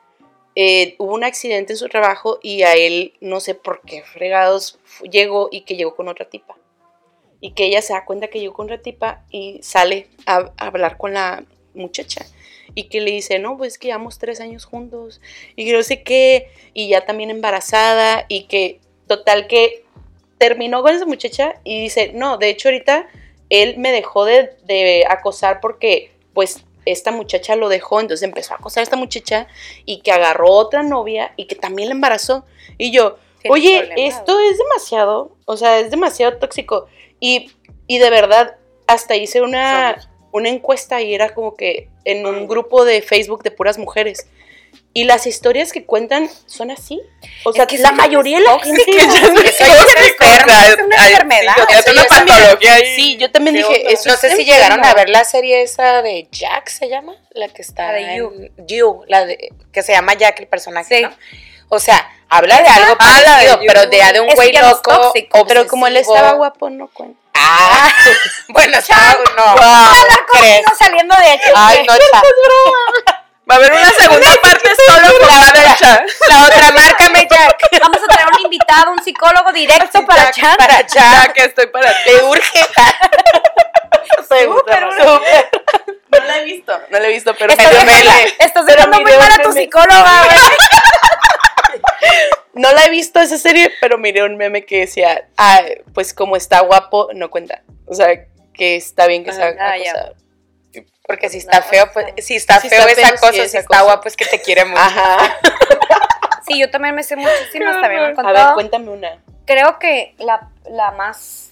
eh, hubo un accidente en su trabajo y a él, no sé por qué fregados, llegó y que llegó con otra tipa. Y que ella se da cuenta que llegó con otra tipa y sale a, a hablar con la muchacha. Y que le dice, no, pues que llevamos tres años juntos. Y que no sé qué. Y ya también embarazada. Y que total que terminó con esa muchacha y dice, no, de hecho ahorita él me dejó de, de acosar porque pues esta muchacha lo dejó, entonces empezó a acosar a esta muchacha y que agarró otra novia y que también la embarazó. Y yo, oye, esto es demasiado, o sea, es demasiado tóxico. Y, y de verdad, hasta hice una, una encuesta y era como que en un grupo de Facebook de puras mujeres. Y las historias que cuentan son así. O sea, que la mayoría de la gente... Que no es una enfermedad. sí, una yo también- patología ahí. Sí, yo también ¿Qué dije, eso No sé si llegaron a ver la serie esa de Jack, ¿se llama? La que está La de You. la de, que se llama Jack, el personaje, Sí. ¿no? O sea, habla de algo parecido, pero de, de un güey no loco. tóxico, Pero como él estaba guapo, no cuenta. Ah, bueno, estaba, no. Wow. ¿crees? saliendo de aquí. Ay, no. Va a haber una segunda parte solo con la derecha. La otra, márcame Jack. Vamos a traer un invitado, un psicólogo directo para Jack, Chan. Para Jack. que estoy para ti. Le urge. Súper, Súper. No la he visto, no la he visto, pero meme. estás dejando muy mal a tu psicóloga, güey. No la he visto esa serie, pero miré un meme que decía, ah, pues como está guapo, no cuenta. O sea, que está bien que sea Ah, acosado. Porque si está feo, pues, si está Si feo está esa feo, sí, cosa, si esa está cosa. guapo, es que te quiere mucho. Ajá. Sí, yo también me sé muchísimas, también me han A ver, cuéntame una. Creo que la, la más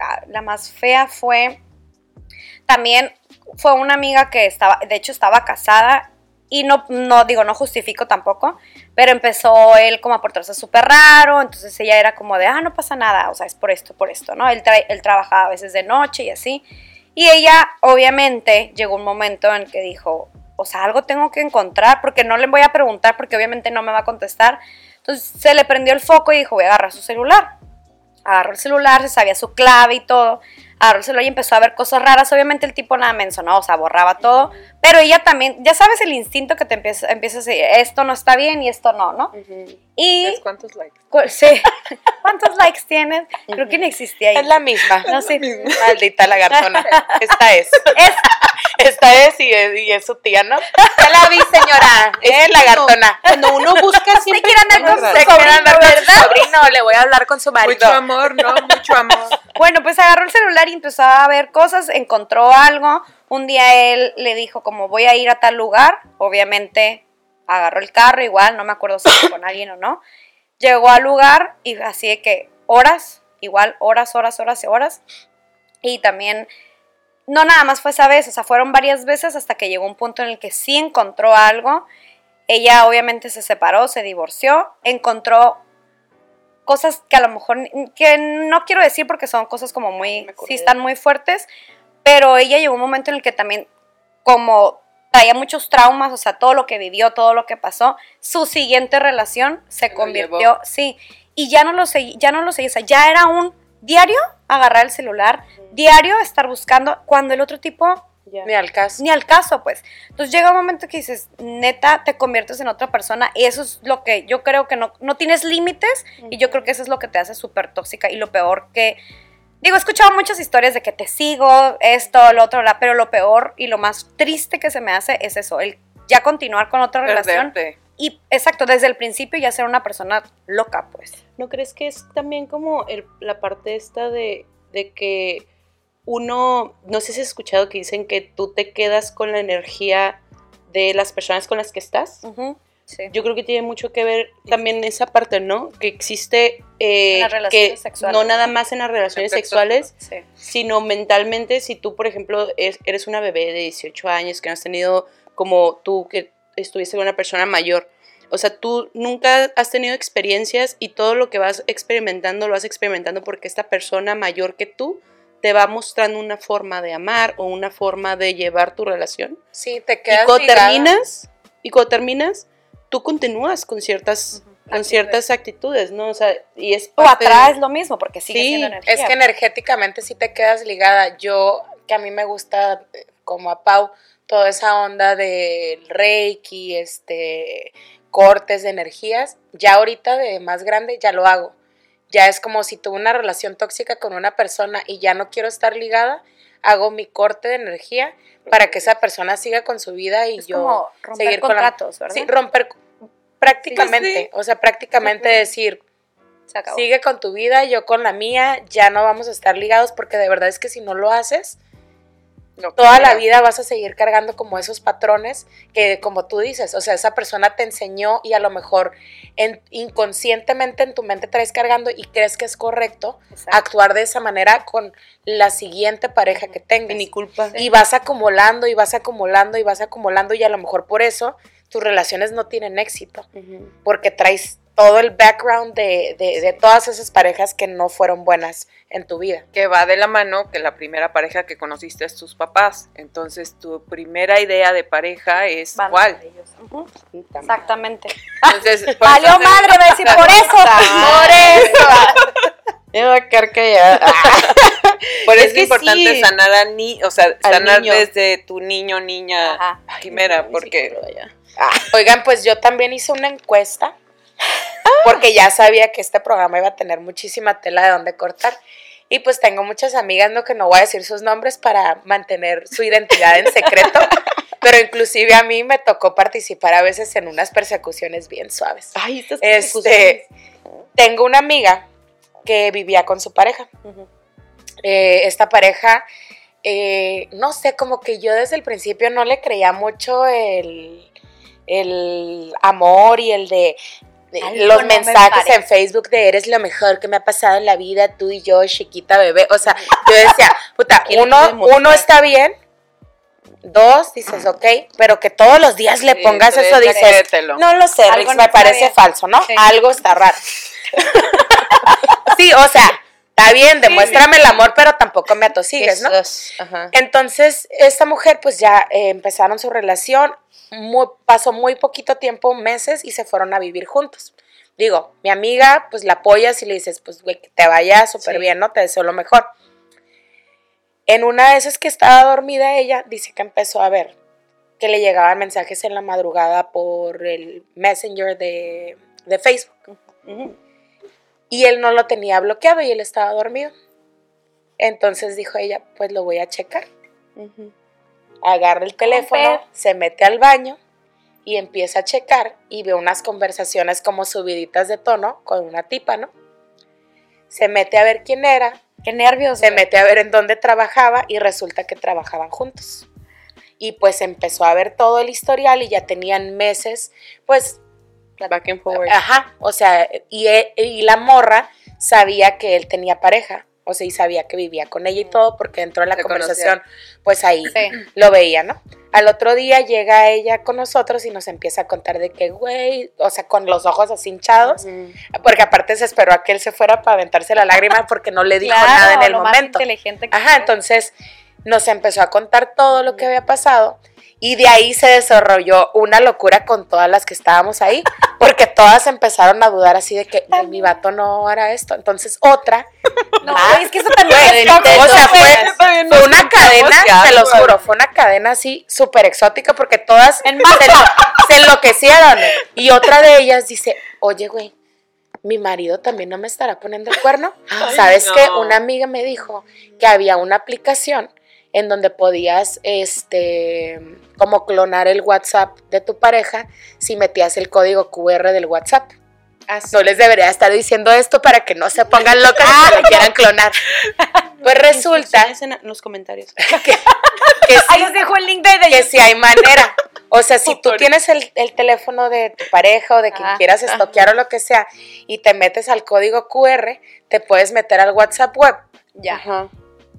ah, la más fea fue también fue una amiga que estaba, de hecho estaba casada y no, no digo, no justifico tampoco, pero empezó él como a portarse súper raro, entonces ella era como de, ah, no pasa nada, o sea, es por esto, por esto, ¿no? Él, tra- él trabajaba a veces de noche y así. Y ella, obviamente, llegó un momento en que dijo, o sea, algo tengo que encontrar, porque no le voy a preguntar, porque obviamente no me va a contestar. Entonces se le prendió el foco y dijo, voy a agarrar su celular. Agarró el celular, se sabía su clave y todo. Agarró el celular y empezó a ver cosas raras. Obviamente el tipo nada mencionó, o sea, borraba todo. Pero ella también, ya sabes el instinto que te empieza, empieza a decir, esto no está bien y esto no, ¿no? Y, ¿Cuántos likes? cu- sí, ¿cuántos likes tienes? Creo que no existía ahí. Es la misma. No sé. Maldita lagartona. Esta es. Es, Esta es y, es y es su tía, ¿no? Ya la vi, señora. Es lagartona. Cuando uno busca se siempre... quiere andar con su Se quiere sobrino, andar con su ¿verdad? sobrino, le voy a hablar con su marido. Mucho amor, ¿no? Mucho amor. Bueno, pues agarró el celular y empezó a ver cosas, encontró algo. Un día él le dijo como voy a ir a tal lugar. Obviamente agarró el carro igual, no me acuerdo si fue con alguien o no. Llegó al lugar y así de que horas, igual horas, horas, horas y horas. Y también, no nada más fue esa vez, o sea, fueron varias veces hasta que llegó un punto en el que sí encontró algo. Ella obviamente se separó, se divorció, encontró cosas que a lo mejor, que no quiero decir porque son cosas como muy, sí están muy fuertes, pero ella llegó un momento en el que también, como traía muchos traumas, o sea, todo lo que vivió, todo lo que pasó, su siguiente relación se convirtió, llevó. sí, y ya no lo seguí, ya no lo seguí, o sea, ya era un diario agarrar el celular, diario estar buscando, cuando el otro tipo. Ni al caso. ni al caso, pues. Entonces llega un momento que dices, neta, te conviertes en otra persona y eso es lo que yo creo que no, no tienes límites y yo creo que eso es lo que te hace súper tóxica y lo peor que... Digo, he escuchado muchas historias de que te sigo, esto, lo otro, la, pero lo peor y lo más triste que se me hace es eso, el ya continuar con otra relación y, exacto, desde el principio ya ser una persona loca, pues. ¿No crees que es también como el- la parte esta de, de que uno, no sé si has escuchado que dicen que tú te quedas con la energía de las personas con las que estás? Sí. Yo creo que tiene mucho que ver también esa parte, ¿no? Que existe eh, En las relaciones que sexuales. no nada más en las relaciones sexuales, Sí. sino mentalmente, si tú, por ejemplo, es- eres una bebé de 18 años que no has tenido como tú que estuviste con una persona mayor, o sea, tú nunca has tenido experiencias y todo lo que vas experimentando lo vas experimentando porque esta persona mayor que tú te va mostrando una forma de amar o una forma de llevar tu relación. Sí, te Y quedas cuando ligada. terminas, y cuando terminas, tú continúas con ciertas, con Actitudes. ciertas actitudes, ¿no? O sea, y es O parte de- lo mismo, porque sigue Sí, siendo energía. Es que energéticamente sí te quedas ligada. Yo, que a mí me gusta, eh, como a Pau, toda esa onda del reiki, este, cortes de energías, ya ahorita de más grande ya lo hago. Ya es como si tuve una relación tóxica con una persona y ya no quiero estar ligada, hago mi corte de energía para que esa persona siga con su vida y es yo como romper seguir con la- contratos, ¿verdad? Sí, romper prácticamente, Sí, o sea, prácticamente decir, Se acabó. Sigue con tu vida, yo con la mía, ya no vamos a estar ligados porque de verdad es que si no lo haces, No toda la vida vas a seguir cargando como esos patrones que como tú dices, o sea, esa persona te enseñó y a lo mejor en- inconscientemente en tu mente traes cargando y crees que es correcto Exacto. actuar de esa manera con la siguiente pareja que tengas. Ni culpa. Y vas acumulando y vas acumulando y vas acumulando y a lo mejor por eso tus relaciones no tienen éxito porque traes todo el background de, de- de todas esas parejas que no fueron buenas en tu vida. que va de la mano que la primera pareja que conociste es tus papás. Entonces, tu primera idea de pareja es Van cuál. Exactamente. Entonces, Valió madre, va a decir, por eso. Por eso. Me voy a quedar callada. Por eso Es es, que importante sí. sanar a ni, o sea, Al sanar niño. desde tu niño, niña, Ajá. quimera, porque Oigan, pues yo también hice una encuesta porque ya sabía que este programa iba a tener muchísima tela de dónde cortar. Y pues tengo muchas amigas, no que no voy a decir sus nombres para mantener su identidad en secreto, pero inclusive a mí me tocó participar a veces en unas persecuciones bien suaves. Ay, estas Este, tengo una amiga que vivía con su pareja. Eh, esta pareja, eh, no sé, como que yo desde el principio no le creía mucho el, el amor y el de, Algo los no mensajes en Facebook de eres lo mejor que me ha pasado en la vida, tú y yo, chiquita bebé. O sea, yo decía, puta, ¿Qué le uno, uno está bien, dos, dices, ok, pero que todos los días le Sí, pongas eso, dices, créetelo. no lo sé, Rix, no me parece bien. falso, ¿no? Sí. Algo está raro. sí, o sea, está bien, demuéstrame el amor, pero tampoco me atosigues, ¿no? Ajá. Entonces, esta mujer, pues ya eh, empezaron su relación, muy- pasó muy poquito tiempo, meses, y se fueron a vivir juntos. Digo, mi amiga, pues la apoyas y le dices, pues, güey, que te vaya súper bien, ¿no? Te deseo lo mejor. En una de esas que estaba dormida ella, dice que empezó a ver que le llegaban mensajes en la madrugada por el Messenger de, de Facebook. Y él no lo tenía bloqueado y él estaba dormido. Entonces dijo ella, pues lo voy a checar. Agarra el teléfono, se mete al baño y empieza a checar y ve unas conversaciones como subiditas de tono con una tipa, ¿no? Se mete a ver quién era, Qué nervios. se mete a ver en dónde trabajaba y resulta que trabajaban juntos. Y pues empezó a ver todo el historial y ya tenían meses, pues Back and forward. Ajá, o sea, y, e- y la morra sabía que él tenía pareja, o sea, y sabía que vivía con ella y todo, porque dentro de la Se conversación, pues ahí Sí. lo veía, ¿no? Al otro día llega ella con nosotros y nos empieza a contar de que, güey, o sea, con los ojos así hinchados, porque aparte se esperó a que él se fuera para aventarse la lágrima porque no le dijo Claro, nada en el lo más momento. inteligente que Ajá, entonces nos empezó a contar todo lo que había pasado y de ahí se desarrolló una locura con todas las que estábamos ahí, porque todas empezaron a dudar así de que "Ay, mi vato no hará esto. Entonces otra, No, Ah, es que eso también es o sea, fue, una cadena, ya, te los güey. juro, fue una cadena así súper exótica porque todas En se, se enloquecieron. Y otra de ellas dice, oye, güey, mi marido también no me estará poniendo el cuerno. Ay, ¿Sabes no. qué? Una amiga me dijo que había una aplicación en donde podías, este, como clonar el WhatsApp de tu pareja si metías el código QR del WhatsApp. No les debería estar diciendo esto para que no se pongan locas y lo quieran clonar. Pues resulta en los comentarios. que, que Ahí les dejo el link de, de que sí hay manera. O sea, si tú tienes el, el teléfono de tu pareja o de quien Ah, quieras estoquear o lo que sea y te metes al código QR, te puedes meter al WhatsApp web Ya. Ajá.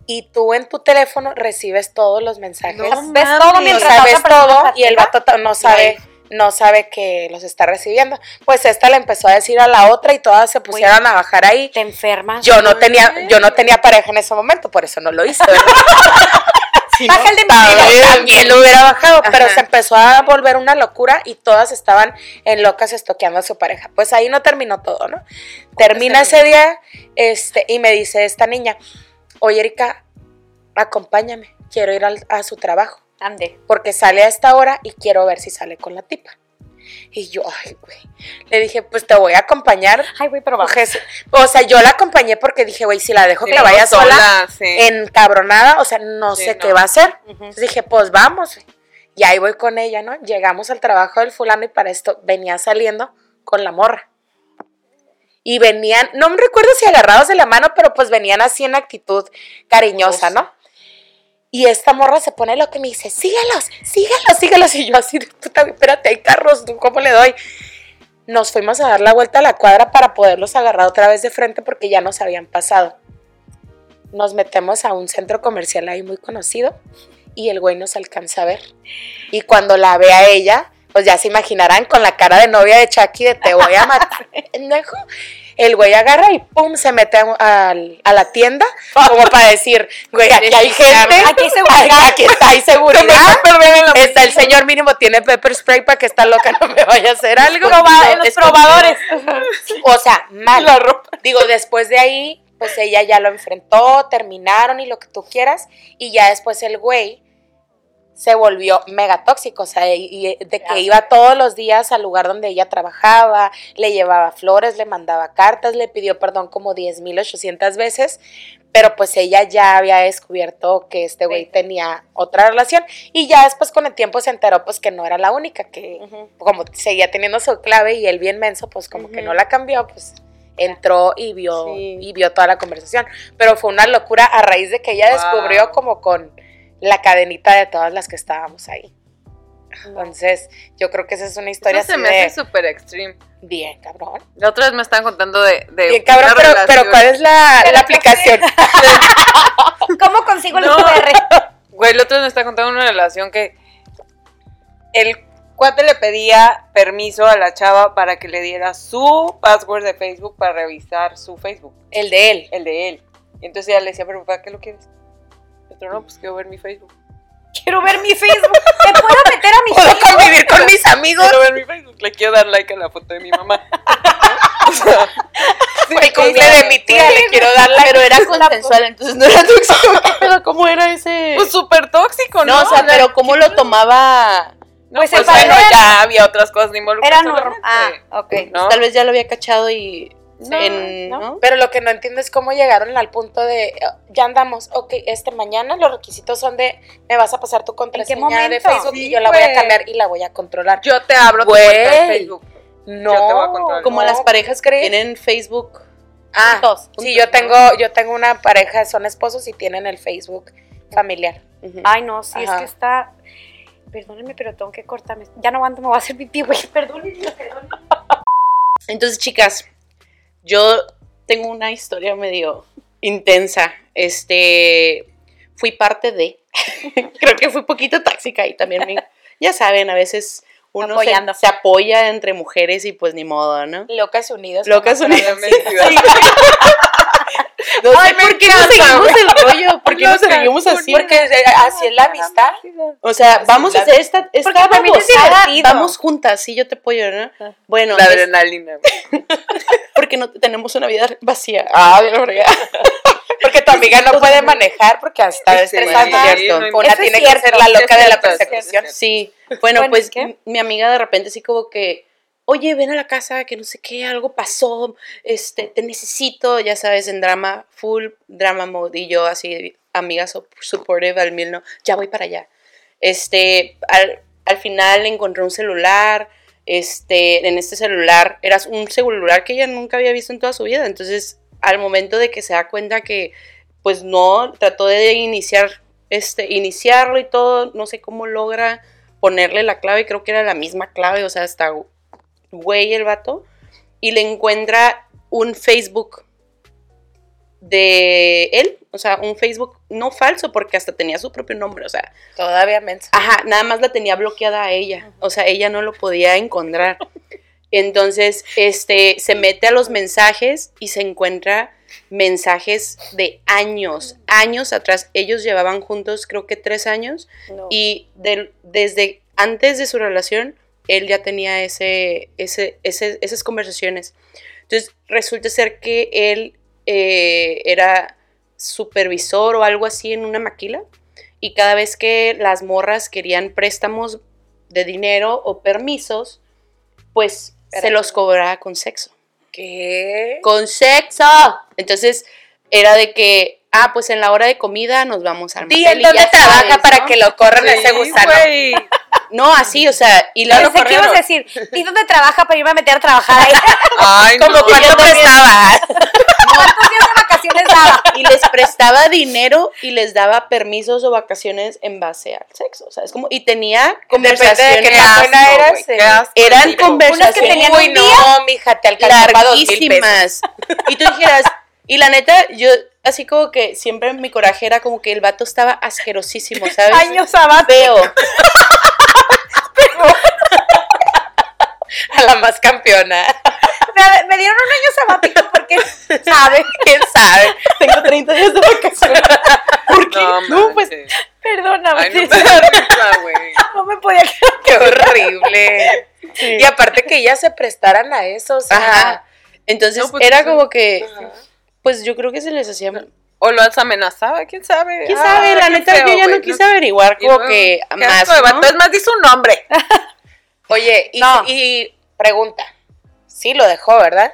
Y tú en tu teléfono recibes todos los mensajes. No Ves mames. todo mientras persona todo y el vato no sabe, no sabe que los está recibiendo. Pues esta le empezó a decir a la otra y todas se pusieron a bajar ahí. Te enfermas. Yo no tenía, yo no tenía pareja en ese momento, por eso no lo hice. ¿verdad? Baja el de También, también lo hubiera bajado, pero se empezó a volver una locura y todas estaban en locas estoqueando a su pareja. Pues ahí no terminó todo, ¿no? Termina ese día este, y me dice esta niña, oye Erika, acompáñame, quiero ir al- a su trabajo, Ande. porque sale a esta hora y quiero ver si sale con la tipa. Y yo, ay, güey, le dije, pues te voy a acompañar. Ay, güey, pero vamos. Jes- O sea, yo la acompañé porque dije, güey, si la dejo Sí, que vaya no, sola, sí. encabronada, o sea, no Sí, sé no. qué va a hacer. Entonces dije, pues vamos. Y ahí voy con ella, ¿no? Llegamos al trabajo del fulano y para esto venía saliendo con la morra. Y venían, no me recuerdo si agarrados de la mano, pero pues venían así en actitud cariñosa, ¿no? Y esta morra se pone lo que me dice, síguelos, síguelos, síguelos. Y yo así, de, puta, espérate, hay carros, ¿tú ¿cómo le doy? Nos fuimos a dar la vuelta a la cuadra para poderlos agarrar otra vez de frente porque ya nos habían pasado. Nos metemos a un centro comercial ahí muy conocido y el güey nos alcanza a ver. Y cuando la ve a ella, pues ya se imaginarán con la cara de novia de Chucky de te voy a matar, pendejo. El güey agarra y pum, se mete a, a la tienda como para decir, güey, aquí hay gente, Aquí hay seguridad. aquí está, hay seguridad. Está el señor mínimo, tiene pepper spray para que esta loca no me vaya a hacer algo. Proba- los probadores. O sea, mal. Digo, después de ahí, pues ella ya lo enfrentó, terminaron y lo que tú quieras. Y ya después el güey se volvió mega tóxico, o sea, y- de que iba todos los días al lugar donde ella trabajaba, le llevaba flores, le mandaba cartas, le pidió perdón como 10.800 veces, pero pues ella ya había descubierto que este güey tenía otra relación. Y ya después con el tiempo se enteró pues que no era la única, que como seguía teniendo su clave y él bien menso, pues como que no la cambió, pues entró y vio Sí. y vio toda la conversación, pero fue una locura a raíz de que ella Wow. descubrió como con la cadenita de todas las que estábamos ahí. Entonces, yo creo que esa es una historia Eso se así me de hace súper extreme. bien, cabrón. La otra vez me estaban contando de. de Bien, cabrón, pero. ¿cuál es la, la ¿por aplicación? ¿Cómo consigo el No. QR? Güey, el otro día me está contando una relación que el cuate le pedía permiso a la chava para que le diera su password de Facebook para revisar su Facebook, El de él. el de él. Y entonces ella le decía, pero ¿para qué lo quieres? Otro, no, pues quiero ver mi Facebook. Quiero ver mi Facebook. ¿Te puedo meter a mi ¿Puedo Facebook? convivir con mis amigos? Quiero ver mi Facebook. Le quiero dar like a la foto de mi mamá. O sea, sí, El cumple de mi tía, le quiero dar la... Pero era consensual, entonces no era tóxico. ¿Qué pedo? ¿Cómo era ese? Pues súper tóxico, ¿no? no, o sea, pero ¿cómo lo tomaba? No, Pues pues, el padre bueno, era- ya había otras cosas involucradas. Era normal. obviamente. Ah, ok. ¿no? Tal vez ya lo había cachado y. No, en- no. ¿no? Pero lo que no entiendo es cómo llegaron al punto de, eh, ya andamos, ok, este mañana los requisitos son de, me vas a pasar tu contraseña de momento? Facebook y yo la voy a cambiar y la voy a controlar. Yo te abro tu Güey. cuenta de Facebook. No, Yo te voy a controlar. Como no, las parejas que tienen Facebook. Ah, Juntos, sí, yo tengo, yo tengo una pareja, son esposos y tienen el Facebook familiar. Ay, no, sí, es Ajá. que está. Perdónenme, pero tengo que cortarme. Ya no aguanto, me voy a hacer pipí, güey. Perdónenme, perdónenme. Entonces, chicas, yo tengo una historia medio intensa. Este, fui parte de, creo que fui poquito tóxica y también, me- ya saben, a veces uno se, apoya entre mujeres y pues ni modo, ¿no? Locas Unidas. Locas Unidas. Sí. No Ay, por qué no seguimos el rollo, por qué no seguimos así. Porque eh, así es la amistad. O sea, Así vamos a hacer esta, esta Porque es vamos juntas, sí, yo te apoyo, ¿no? Bueno, La adrenalina. porque no tenemos una vida vacía. Ah, verdad. Porque tu amiga no puede manejar porque está Sí, estresando. sí, ¿cierto? no Una Eso es tiene que ser la sí, loca de la persecución. Sí, bueno, Bueno, pues ¿qué? mi amiga de repente así como que, oye, ven a la casa, que no sé qué, algo pasó, este, te necesito, ya sabes, en drama, full drama mode, y yo así, amiga supportive al mil, no, ya voy para allá. Este, al, al final encontré un celular, este, en este celular, era un celular que ella nunca había visto en toda su vida, entonces al momento de que se da cuenta que, pues no, trató de iniciar, este, iniciarlo y todo, no sé cómo logra ponerle la clave, creo que era la misma clave, o sea, hasta güey el vato, y le encuentra un Facebook de él, o sea, un Facebook no falso, porque hasta tenía su propio nombre, o sea, Todavía mensa. Ajá, nada más la tenía bloqueada a ella. O sea, ella no lo podía encontrar. Entonces, este, se mete a los mensajes y se encuentra mensajes de años, años atrás. Ellos llevaban juntos, creo que tres años, No. y desde antes de su relación, él ya tenía ese, ese, ese- esas conversaciones. Entonces, resulta ser que él eh, era supervisor o algo así en una maquila, y cada vez que las morras querían préstamos de dinero o permisos, pues se los cobraba con sexo. ¿Qué? ¡Con sexo! Entonces, era de que, ah, pues en la hora de comida nos vamos al motel en y dónde trabaja sabes, para ¿no? que lo corran ese Sí, gusano. No, así, o sea, y la Pensé que ibas a decir, ¿y dónde trabaja para irme a meter a trabajar ahí? Ay, Como no. cuando prestaba. ¿Cuántos días de vacaciones daba? y les prestaba dinero y les daba permisos o vacaciones en base al sexo, o sea, es como y tenía Depende de conversaciones qué tan buena eras. güey, eh. qué asco. eran Unas que conversaciones tenían Uy, un no, mija, te dos mil pesos. Y tú dijeras, y la neta, yo así como que siempre mi coraje era como que el vato estaba asquerosísimo, ¿sabes? Años sabáticos. feo. A la más campeona. Me, me dieron un año sabático porque, ¿sabe? ¿Quién sabe? Tengo 30 días de vacaciones. ¿Por qué? No, No, pues. Perdóname. Ay, no me da risa, güey. no me podía quedar. Qué horrible. Y aparte que ellas se prestaran a eso, o sea. Ajá. Entonces No, pues, era como que, Ajá. pues yo creo que se les hacía. O lo has amenazado, quién sabe. ¿Quién Ah, sabe? La neta, feo, yo ya no quise averiguar como que más. ¿no? Es más, di su nombre. Oye, y, pregunta. Sí, lo dejó, ¿verdad?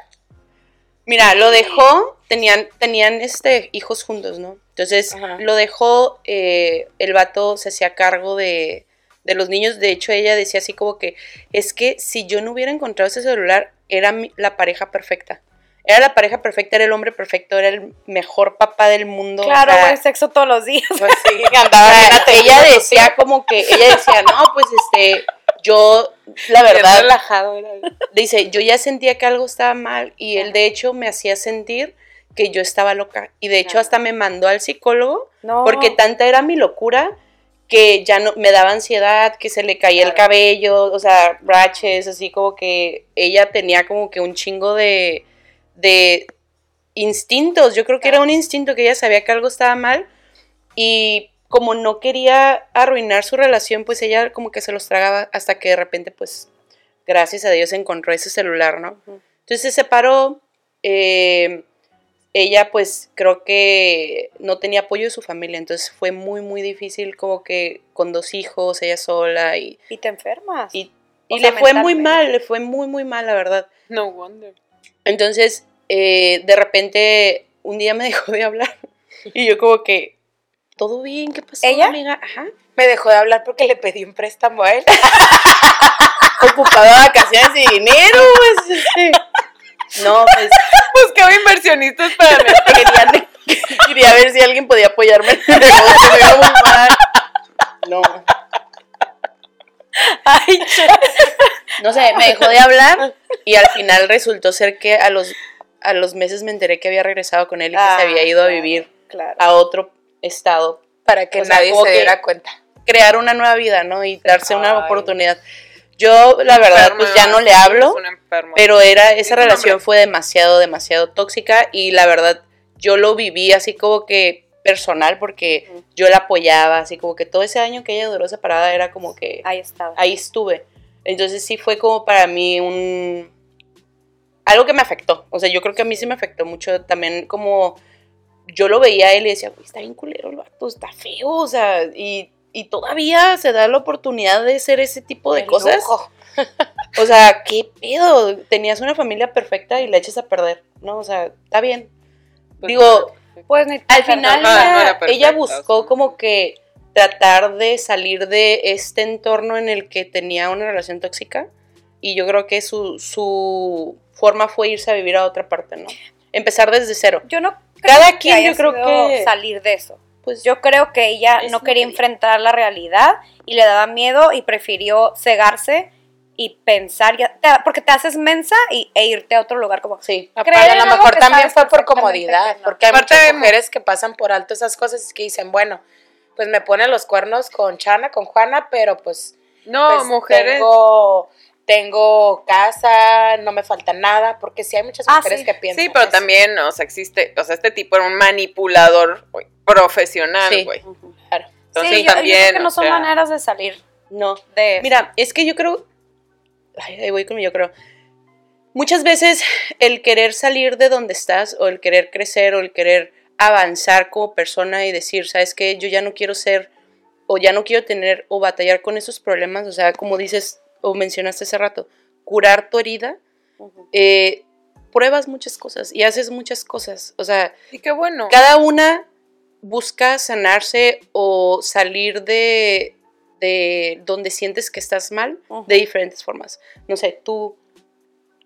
Mira, lo dejó, tenían, tenían este, hijos juntos, ¿no? Entonces, Ajá. lo dejó, eh, el vato se hacía cargo de, de los niños. De hecho, ella decía así como que, es que si yo no hubiera encontrado ese celular, era mi- la pareja perfecta. Era la pareja perfecta, era el hombre perfecto, era el mejor papá del mundo. o Claro, sea, güey, sexo todos los días. Pues sí, o andaba ella decía como que, ella decía, no, pues este, yo, la verdad, relajado era. dice, yo ya sentía que algo estaba mal y él de hecho me hacía sentir que yo estaba loca. Y de hecho hasta me mandó al psicólogo No. porque tanta era mi locura que ya no me daba ansiedad, que se le caía el cabello, o sea, raches, así como que ella tenía como que un chingo de, de instintos. Yo creo que era un instinto que ella sabía que algo estaba mal y como no quería arruinar su relación, pues ella como que se los tragaba hasta que de repente, pues, gracias a Dios encontró ese celular, ¿no? Entonces se separó. eh, ella, pues, creo que no tenía apoyo de su familia, entonces fue muy, muy difícil, como que con dos hijos, ella sola, y, Y te enfermas. y, y sea, le fue muy mal, le fue muy, muy mal, la verdad. No wonder. Entonces, eh, de repente, un día me dejó de hablar, y yo como que, ¿todo bien? ¿Qué pasó, ¿Ella? amiga? Ajá. Me dejó de hablar porque le pedí un préstamo a él. Ocupado de vacaciones y dinero, pues, este. No, pues, Buscaba inversionistas para mí. quería, quería ver si alguien podía apoyarme en el negocio, me iba muy mal. No. Ay, No sé, me dejó de hablar y al final resultó ser que a los, a los meses me enteré que había regresado con él y que Ah, se había ido a claro, vivir claro. a otro estado. Para que O sea, nadie se diera cuenta. Crear una nueva vida, ¿no? Y darse una oportunidad. Yo, la verdad, pues ya no le hablo, pero era, esa relación fue demasiado, demasiado tóxica y la verdad, yo lo viví así como que personal porque yo la apoyaba, así como que todo ese año que ella duró separada era como que Ahí estaba. ahí estuve. Entonces sí fue como para mí un... algo que me afectó. O sea, yo creo que a mí sí me afectó mucho también como yo lo veía a él y decía, güey, está bien culero el vato, está feo, o sea, y, y todavía se da la oportunidad de ser ese tipo de El cosas. lujo. O sea, ¿qué pedo? Tenías una familia perfecta y la echas a perder, ¿no? O sea, está bien. Digo, Pues ni al final ella, no ella buscó como que tratar de salir de este entorno en el que tenía una relación tóxica y yo creo que su, su forma fue irse a vivir a otra parte, ¿no? Empezar desde cero. Yo no Cada creo que quien haya yo creo que- salir de eso. Pues Yo creo que ella no quería increíble. enfrentar la realidad y le daba miedo y prefirió cegarse y pensar, ya, te- porque te haces mensa y, e irte a otro lugar como... sí. Aparte, a lo mejor también fue por comodidad, no. porque hay Aparte muchas de- mujeres que pasan por alto esas cosas y que dicen, bueno, pues me ponen los cuernos con Chana, con Juana, pero pues, No, pues, mujeres. tengo, tengo casa, no me falta nada, porque sí hay muchas Ah, mujeres sí. que piensan Sí, pero eso. también, o sea, existe, o sea, este tipo era un manipulador profesional, Sí. güey. Claro. Entonces sí, yo, yo también, creo que no son sea, maneras de salir No. de. Mira, es que yo creo. Ay, ahí voy con mi yo creo. Muchas veces el querer salir de donde estás, o el querer crecer, o el querer avanzar como persona y decir, ¿sabes qué? Yo ya no quiero ser, o ya no quiero tener, o batallar con esos problemas, o sea, como dices, o mencionaste hace rato, curar tu herida, eh, pruebas muchas cosas y haces muchas cosas. O sea, Y qué bueno. cada una busca sanarse o salir de, de donde sientes que estás mal de diferentes formas. No sé, tú,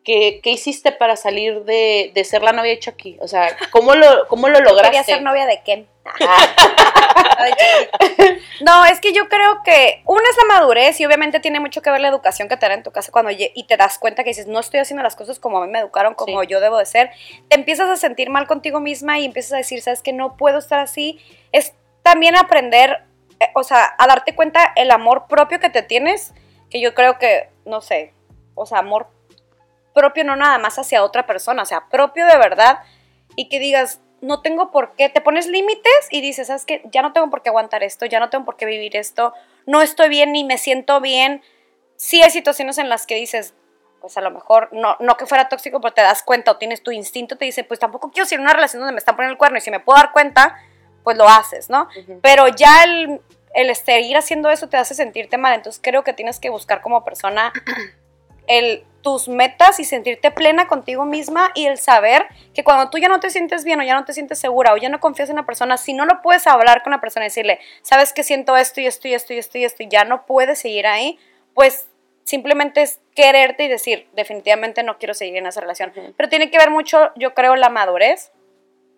¿qué, qué hiciste para salir de, de ser la novia de Chucky? O sea, ¿cómo lo, cómo lo lograste? Quería ser novia de Ken. Ay, no, es que yo creo que una es la madurez y obviamente tiene mucho que ver la educación que te dan en tu casa cuando y te das cuenta que dices, no estoy haciendo las cosas como a mí me educaron, como Sí. yo debo de ser. Te empiezas a sentir mal contigo misma y empiezas a decir, sabes que no puedo estar así. Es también aprender, o sea, a darte cuenta el amor propio que te tienes, que yo creo que, no sé, o sea, amor propio no nada más hacia otra persona, o sea, propio de verdad y que digas, no tengo por qué, te pones límites y dices, sabes que ya no tengo por qué aguantar esto, ya no tengo por qué vivir esto, no estoy bien ni me siento bien. Sí hay situaciones en las que dices, pues a lo mejor, no, no que fuera tóxico, pero te das cuenta o tienes tu instinto, te dice, pues tampoco quiero ser una relación donde me están poniendo el cuerno y si me puedo dar cuenta, pues lo haces, ¿no? Pero ya el, el seguir haciendo eso te hace sentirte mal, entonces creo que tienes que buscar como persona el, tus metas y sentirte plena contigo misma y el saber que cuando tú ya no te sientes bien o ya no te sientes segura o ya no confías en una persona, si no lo puedes hablar con la persona y decirle, sabes que siento esto y esto y esto y esto y esto y ya no puedes seguir ahí, pues simplemente es quererte y decir, definitivamente no quiero seguir en esa relación. Pero tiene que ver mucho, yo creo, la madurez.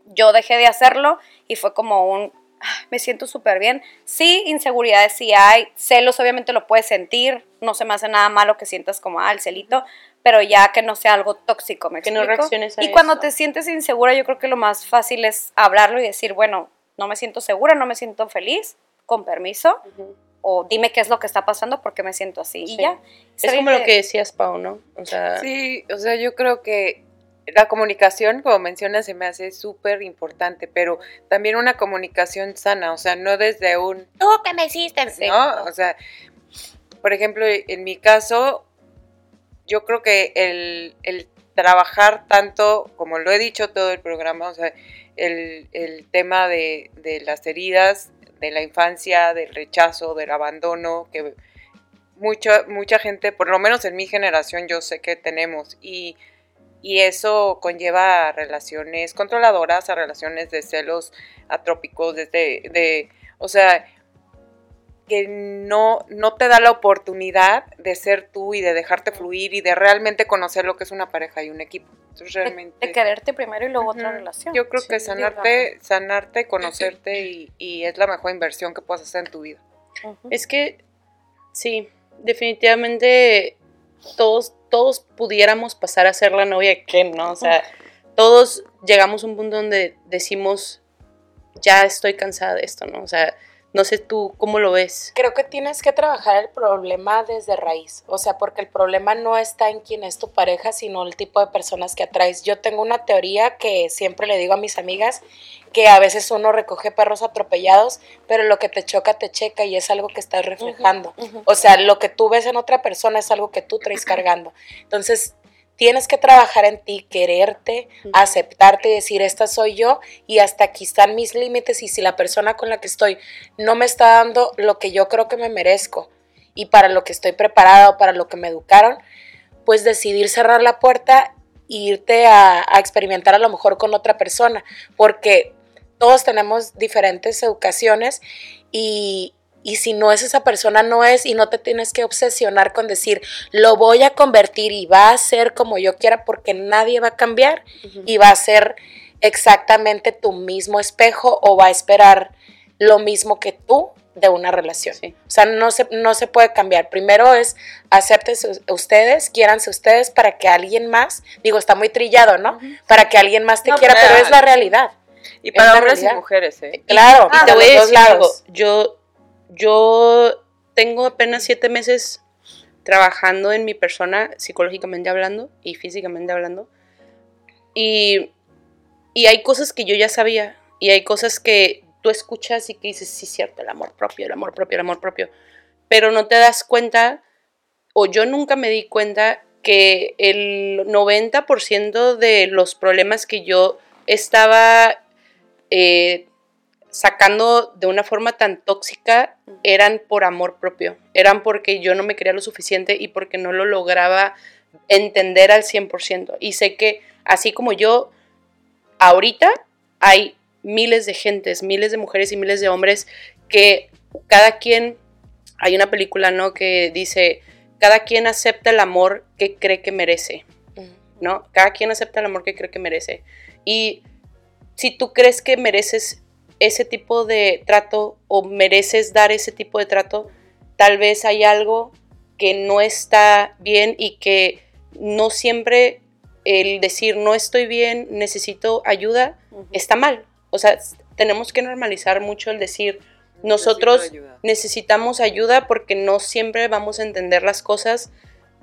Yo dejé de hacerlo y fue como un, "Ah, me siento súper bien. Sí, inseguridades sí hay, celos obviamente lo puedes sentir, no se me hace nada malo que sientas como, ah, el celito, pero ya que no sea algo tóxico, ¿me Que no explico? reacciones a Y cuando te sientes insegura, yo creo que lo más fácil es hablarlo y decir, bueno, no me siento segura, no me siento feliz, con permiso, o dime qué es lo que está pasando porque me siento así. Y ya. Es como lo que decías, Pau, ¿no? O sea, Sí, o sea, yo creo que la comunicación, como mencionas, se me hace súper importante, pero también una comunicación sana, o sea, no desde un, ¿Tú qué me hiciste? ¿no? O sea, por ejemplo, en mi caso, yo creo que el, el trabajar tanto, como lo he dicho todo el programa, o sea, el, el tema de, de las heridas, de la infancia, del rechazo, del abandono, que mucha, mucha gente, por lo menos en mi generación, yo sé que tenemos, y, y eso conlleva a relaciones controladoras, a relaciones de celos atrópicos, desde, de, o sea, que no, no te da la oportunidad de ser tú y de dejarte fluir y de realmente conocer lo que es una pareja y un equipo. Entonces, de, realmente... de quererte primero y luego otra relación. Yo creo que sanarte, sanarte, conocerte y, y es la mejor inversión que puedes hacer en tu vida. Es que, sí, definitivamente todos, todos pudiéramos pasar a ser la novia de Ken, ¿no? O sea, todos llegamos a un punto donde decimos, ya estoy cansada de esto, ¿no? O sea, No sé tú cómo lo ves. Creo que tienes que trabajar el problema desde raíz, o sea, porque el problema no está en quién es tu pareja, sino el tipo de personas que atraes. Yo tengo una teoría que siempre le digo a mis amigas, que a veces uno recoge perros atropellados, pero lo que te choca te checa y es algo que estás reflejando. O sea, lo que tú ves en otra persona es algo que tú traes cargando. Entonces, tienes que trabajar en ti, quererte, aceptarte y decir, esta soy yo y hasta aquí están mis límites y si la persona con la que estoy no me está dando lo que yo creo que me merezco y para lo que estoy preparada o para lo que me educaron, pues decidir cerrar la puerta e irte a, a experimentar a lo mejor con otra persona, porque todos tenemos diferentes educaciones y, y si no es esa persona, no es, y no te tienes que obsesionar con decir, lo voy a convertir y va a ser como yo quiera, porque nadie va a cambiar y va a ser exactamente tu mismo espejo o va a esperar lo mismo que tú de una relación. Sí. O sea, no se, no se puede cambiar. Primero es acéptense ustedes, quiéranse ustedes para que alguien más, digo, está muy trillado, ¿no? Para que alguien más te No, quiera, pero- pero es la realidad. Y para hombres y mujeres, ¿eh? Claro, Y te voy a decir algo. Yo, yo tengo apenas siete meses trabajando en mi persona, psicológicamente hablando y físicamente hablando. Y, y hay cosas que yo ya sabía. Y hay cosas que tú escuchas y que dices, sí, cierto, el amor propio, el amor propio, el amor propio. Pero no te das cuenta, o yo nunca me di cuenta, que el 90% de los problemas que yo estaba eh, sacando de una forma tan tóxica eran por amor propio, eran porque yo no me quería lo suficiente y porque no lo lograba entender al 100%. Y sé que así como yo, ahorita hay miles de gentes, miles de mujeres y miles de hombres que cada quien, hay una película, ¿no? Que dice, cada quien acepta el amor que cree que merece. ¿no? Cada quien acepta el amor que cree que merece. Y si tú crees que mereces ese tipo de trato o mereces dar ese tipo de trato, tal vez hay algo que no está bien y que no siempre el decir no estoy bien, necesito ayuda, está mal. O sea, tenemos que normalizar mucho el decir nosotros ayuda. necesitamos ayuda porque no siempre vamos a entender las cosas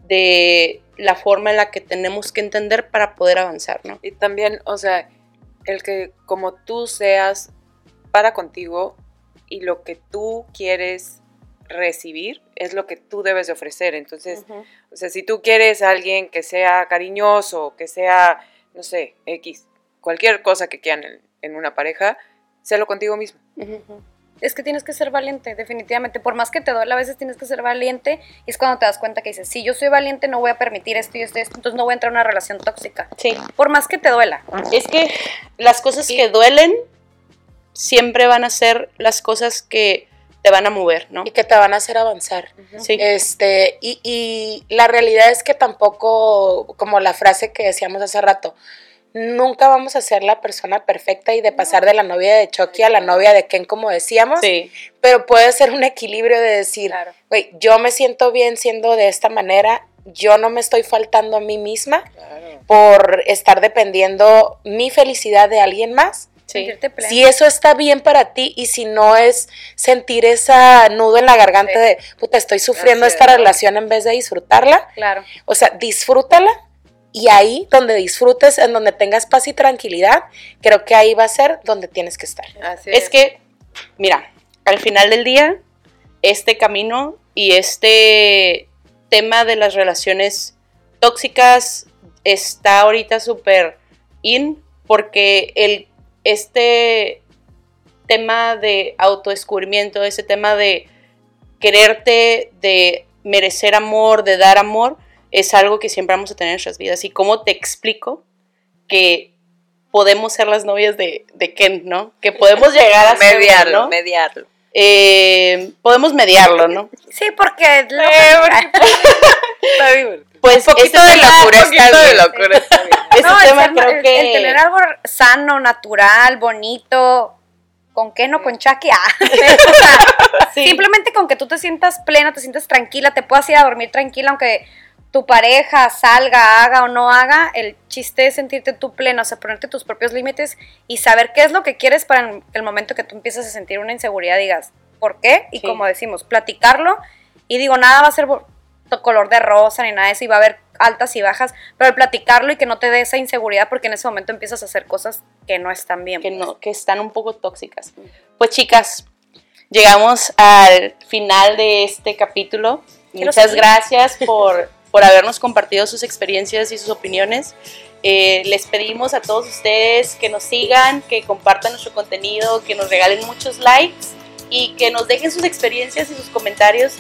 de la forma en la que tenemos que entender para poder avanzar, ¿no? Y también, o sea, el que como tú seas para contigo y lo que tú quieres recibir es lo que tú debes de ofrecer. Entonces, o sea, si tú quieres a alguien que sea cariñoso, que sea, no sé, X, cualquier cosa que quieran en, en una pareja, sélo contigo mismo. Es que tienes que ser valiente, definitivamente. Por más que te duele, a veces tienes que ser valiente. Y es cuando te das cuenta que dices, si yo soy valiente, no voy a permitir esto y esto y esto, entonces no voy a entrar en una relación tóxica. Sí. Por más que te duela. Es que las cosas que duelen siempre van a ser las cosas que te van a mover, ¿no? Y que te van a hacer avanzar. Sí. Este, y, y la realidad es que tampoco, como la frase que decíamos hace rato, nunca vamos a ser la persona perfecta y de pasar de la novia de Chucky a la novia de Ken, como decíamos, Sí. pero puede ser un equilibrio de decir, Claro. güey, yo me siento bien siendo de esta manera, yo no me estoy faltando a mí misma por estar dependiendo mi felicidad de alguien más. Sí. Si eso está bien para ti y si no es sentir esa nudo en la garganta Sí. de, puta, estoy sufriendo esta es. relación en vez de disfrutarla. Claro. O sea, disfrútala y ahí donde disfrutes, en donde tengas paz y tranquilidad, creo que ahí va a ser donde tienes que estar. Así Es que, mira, al final del día, este camino y este tema de las relaciones tóxicas está ahorita súper in porque el, este tema de autodescubrimiento, ese tema de quererte, de merecer amor, de dar amor, es algo que siempre vamos a tener en nuestras vidas. ¿Y cómo te explico que podemos ser las novias de, de Ken, ¿no? Que podemos llegar a ser, mediarlo, ¿no? mediarlo. Eh, podemos mediarlo, ¿no? Sí, porque... lo- Está divertido. Pues Un poquito este de tema- locura está de bien. locura está bien. este No, el tema ser- creo el- que... el tener algo sano, natural, bonito, con qué no con Chucky, ah. O sea, Sí. simplemente con que tú te sientas plena, te sientas tranquila, te puedas ir a dormir tranquila, aunque tu pareja salga, haga o no haga, el chiste es sentirte tú plena, o sea, ponerte tus propios límites y saber qué es lo que quieres para el momento que tú empiezas a sentir una inseguridad, digas, por qué y Sí. como decimos, platicarlo y digo, nada va a ser color de rosa ni nada de eso y va a haber altas y bajas, pero el platicarlo y que no te dé esa inseguridad porque en ese momento empiezas a hacer cosas que no están bien. que, pues. no, que están un poco tóxicas. Pues chicas, llegamos al final de este capítulo. Muchas gracias por, por habernos compartido sus experiencias y sus opiniones. Eh, les pedimos a todos ustedes que nos sigan, que compartan nuestro contenido, que nos regalen muchos likes y que nos dejen sus experiencias y sus comentarios.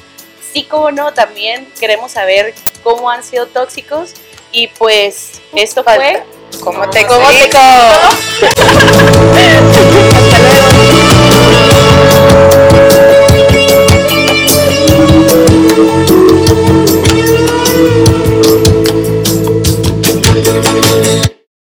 Sí, como no, también queremos saber cómo han sido tóxicos. Y pues esto fue... ¿Cómo te ¿Cómo te? Hasta luego.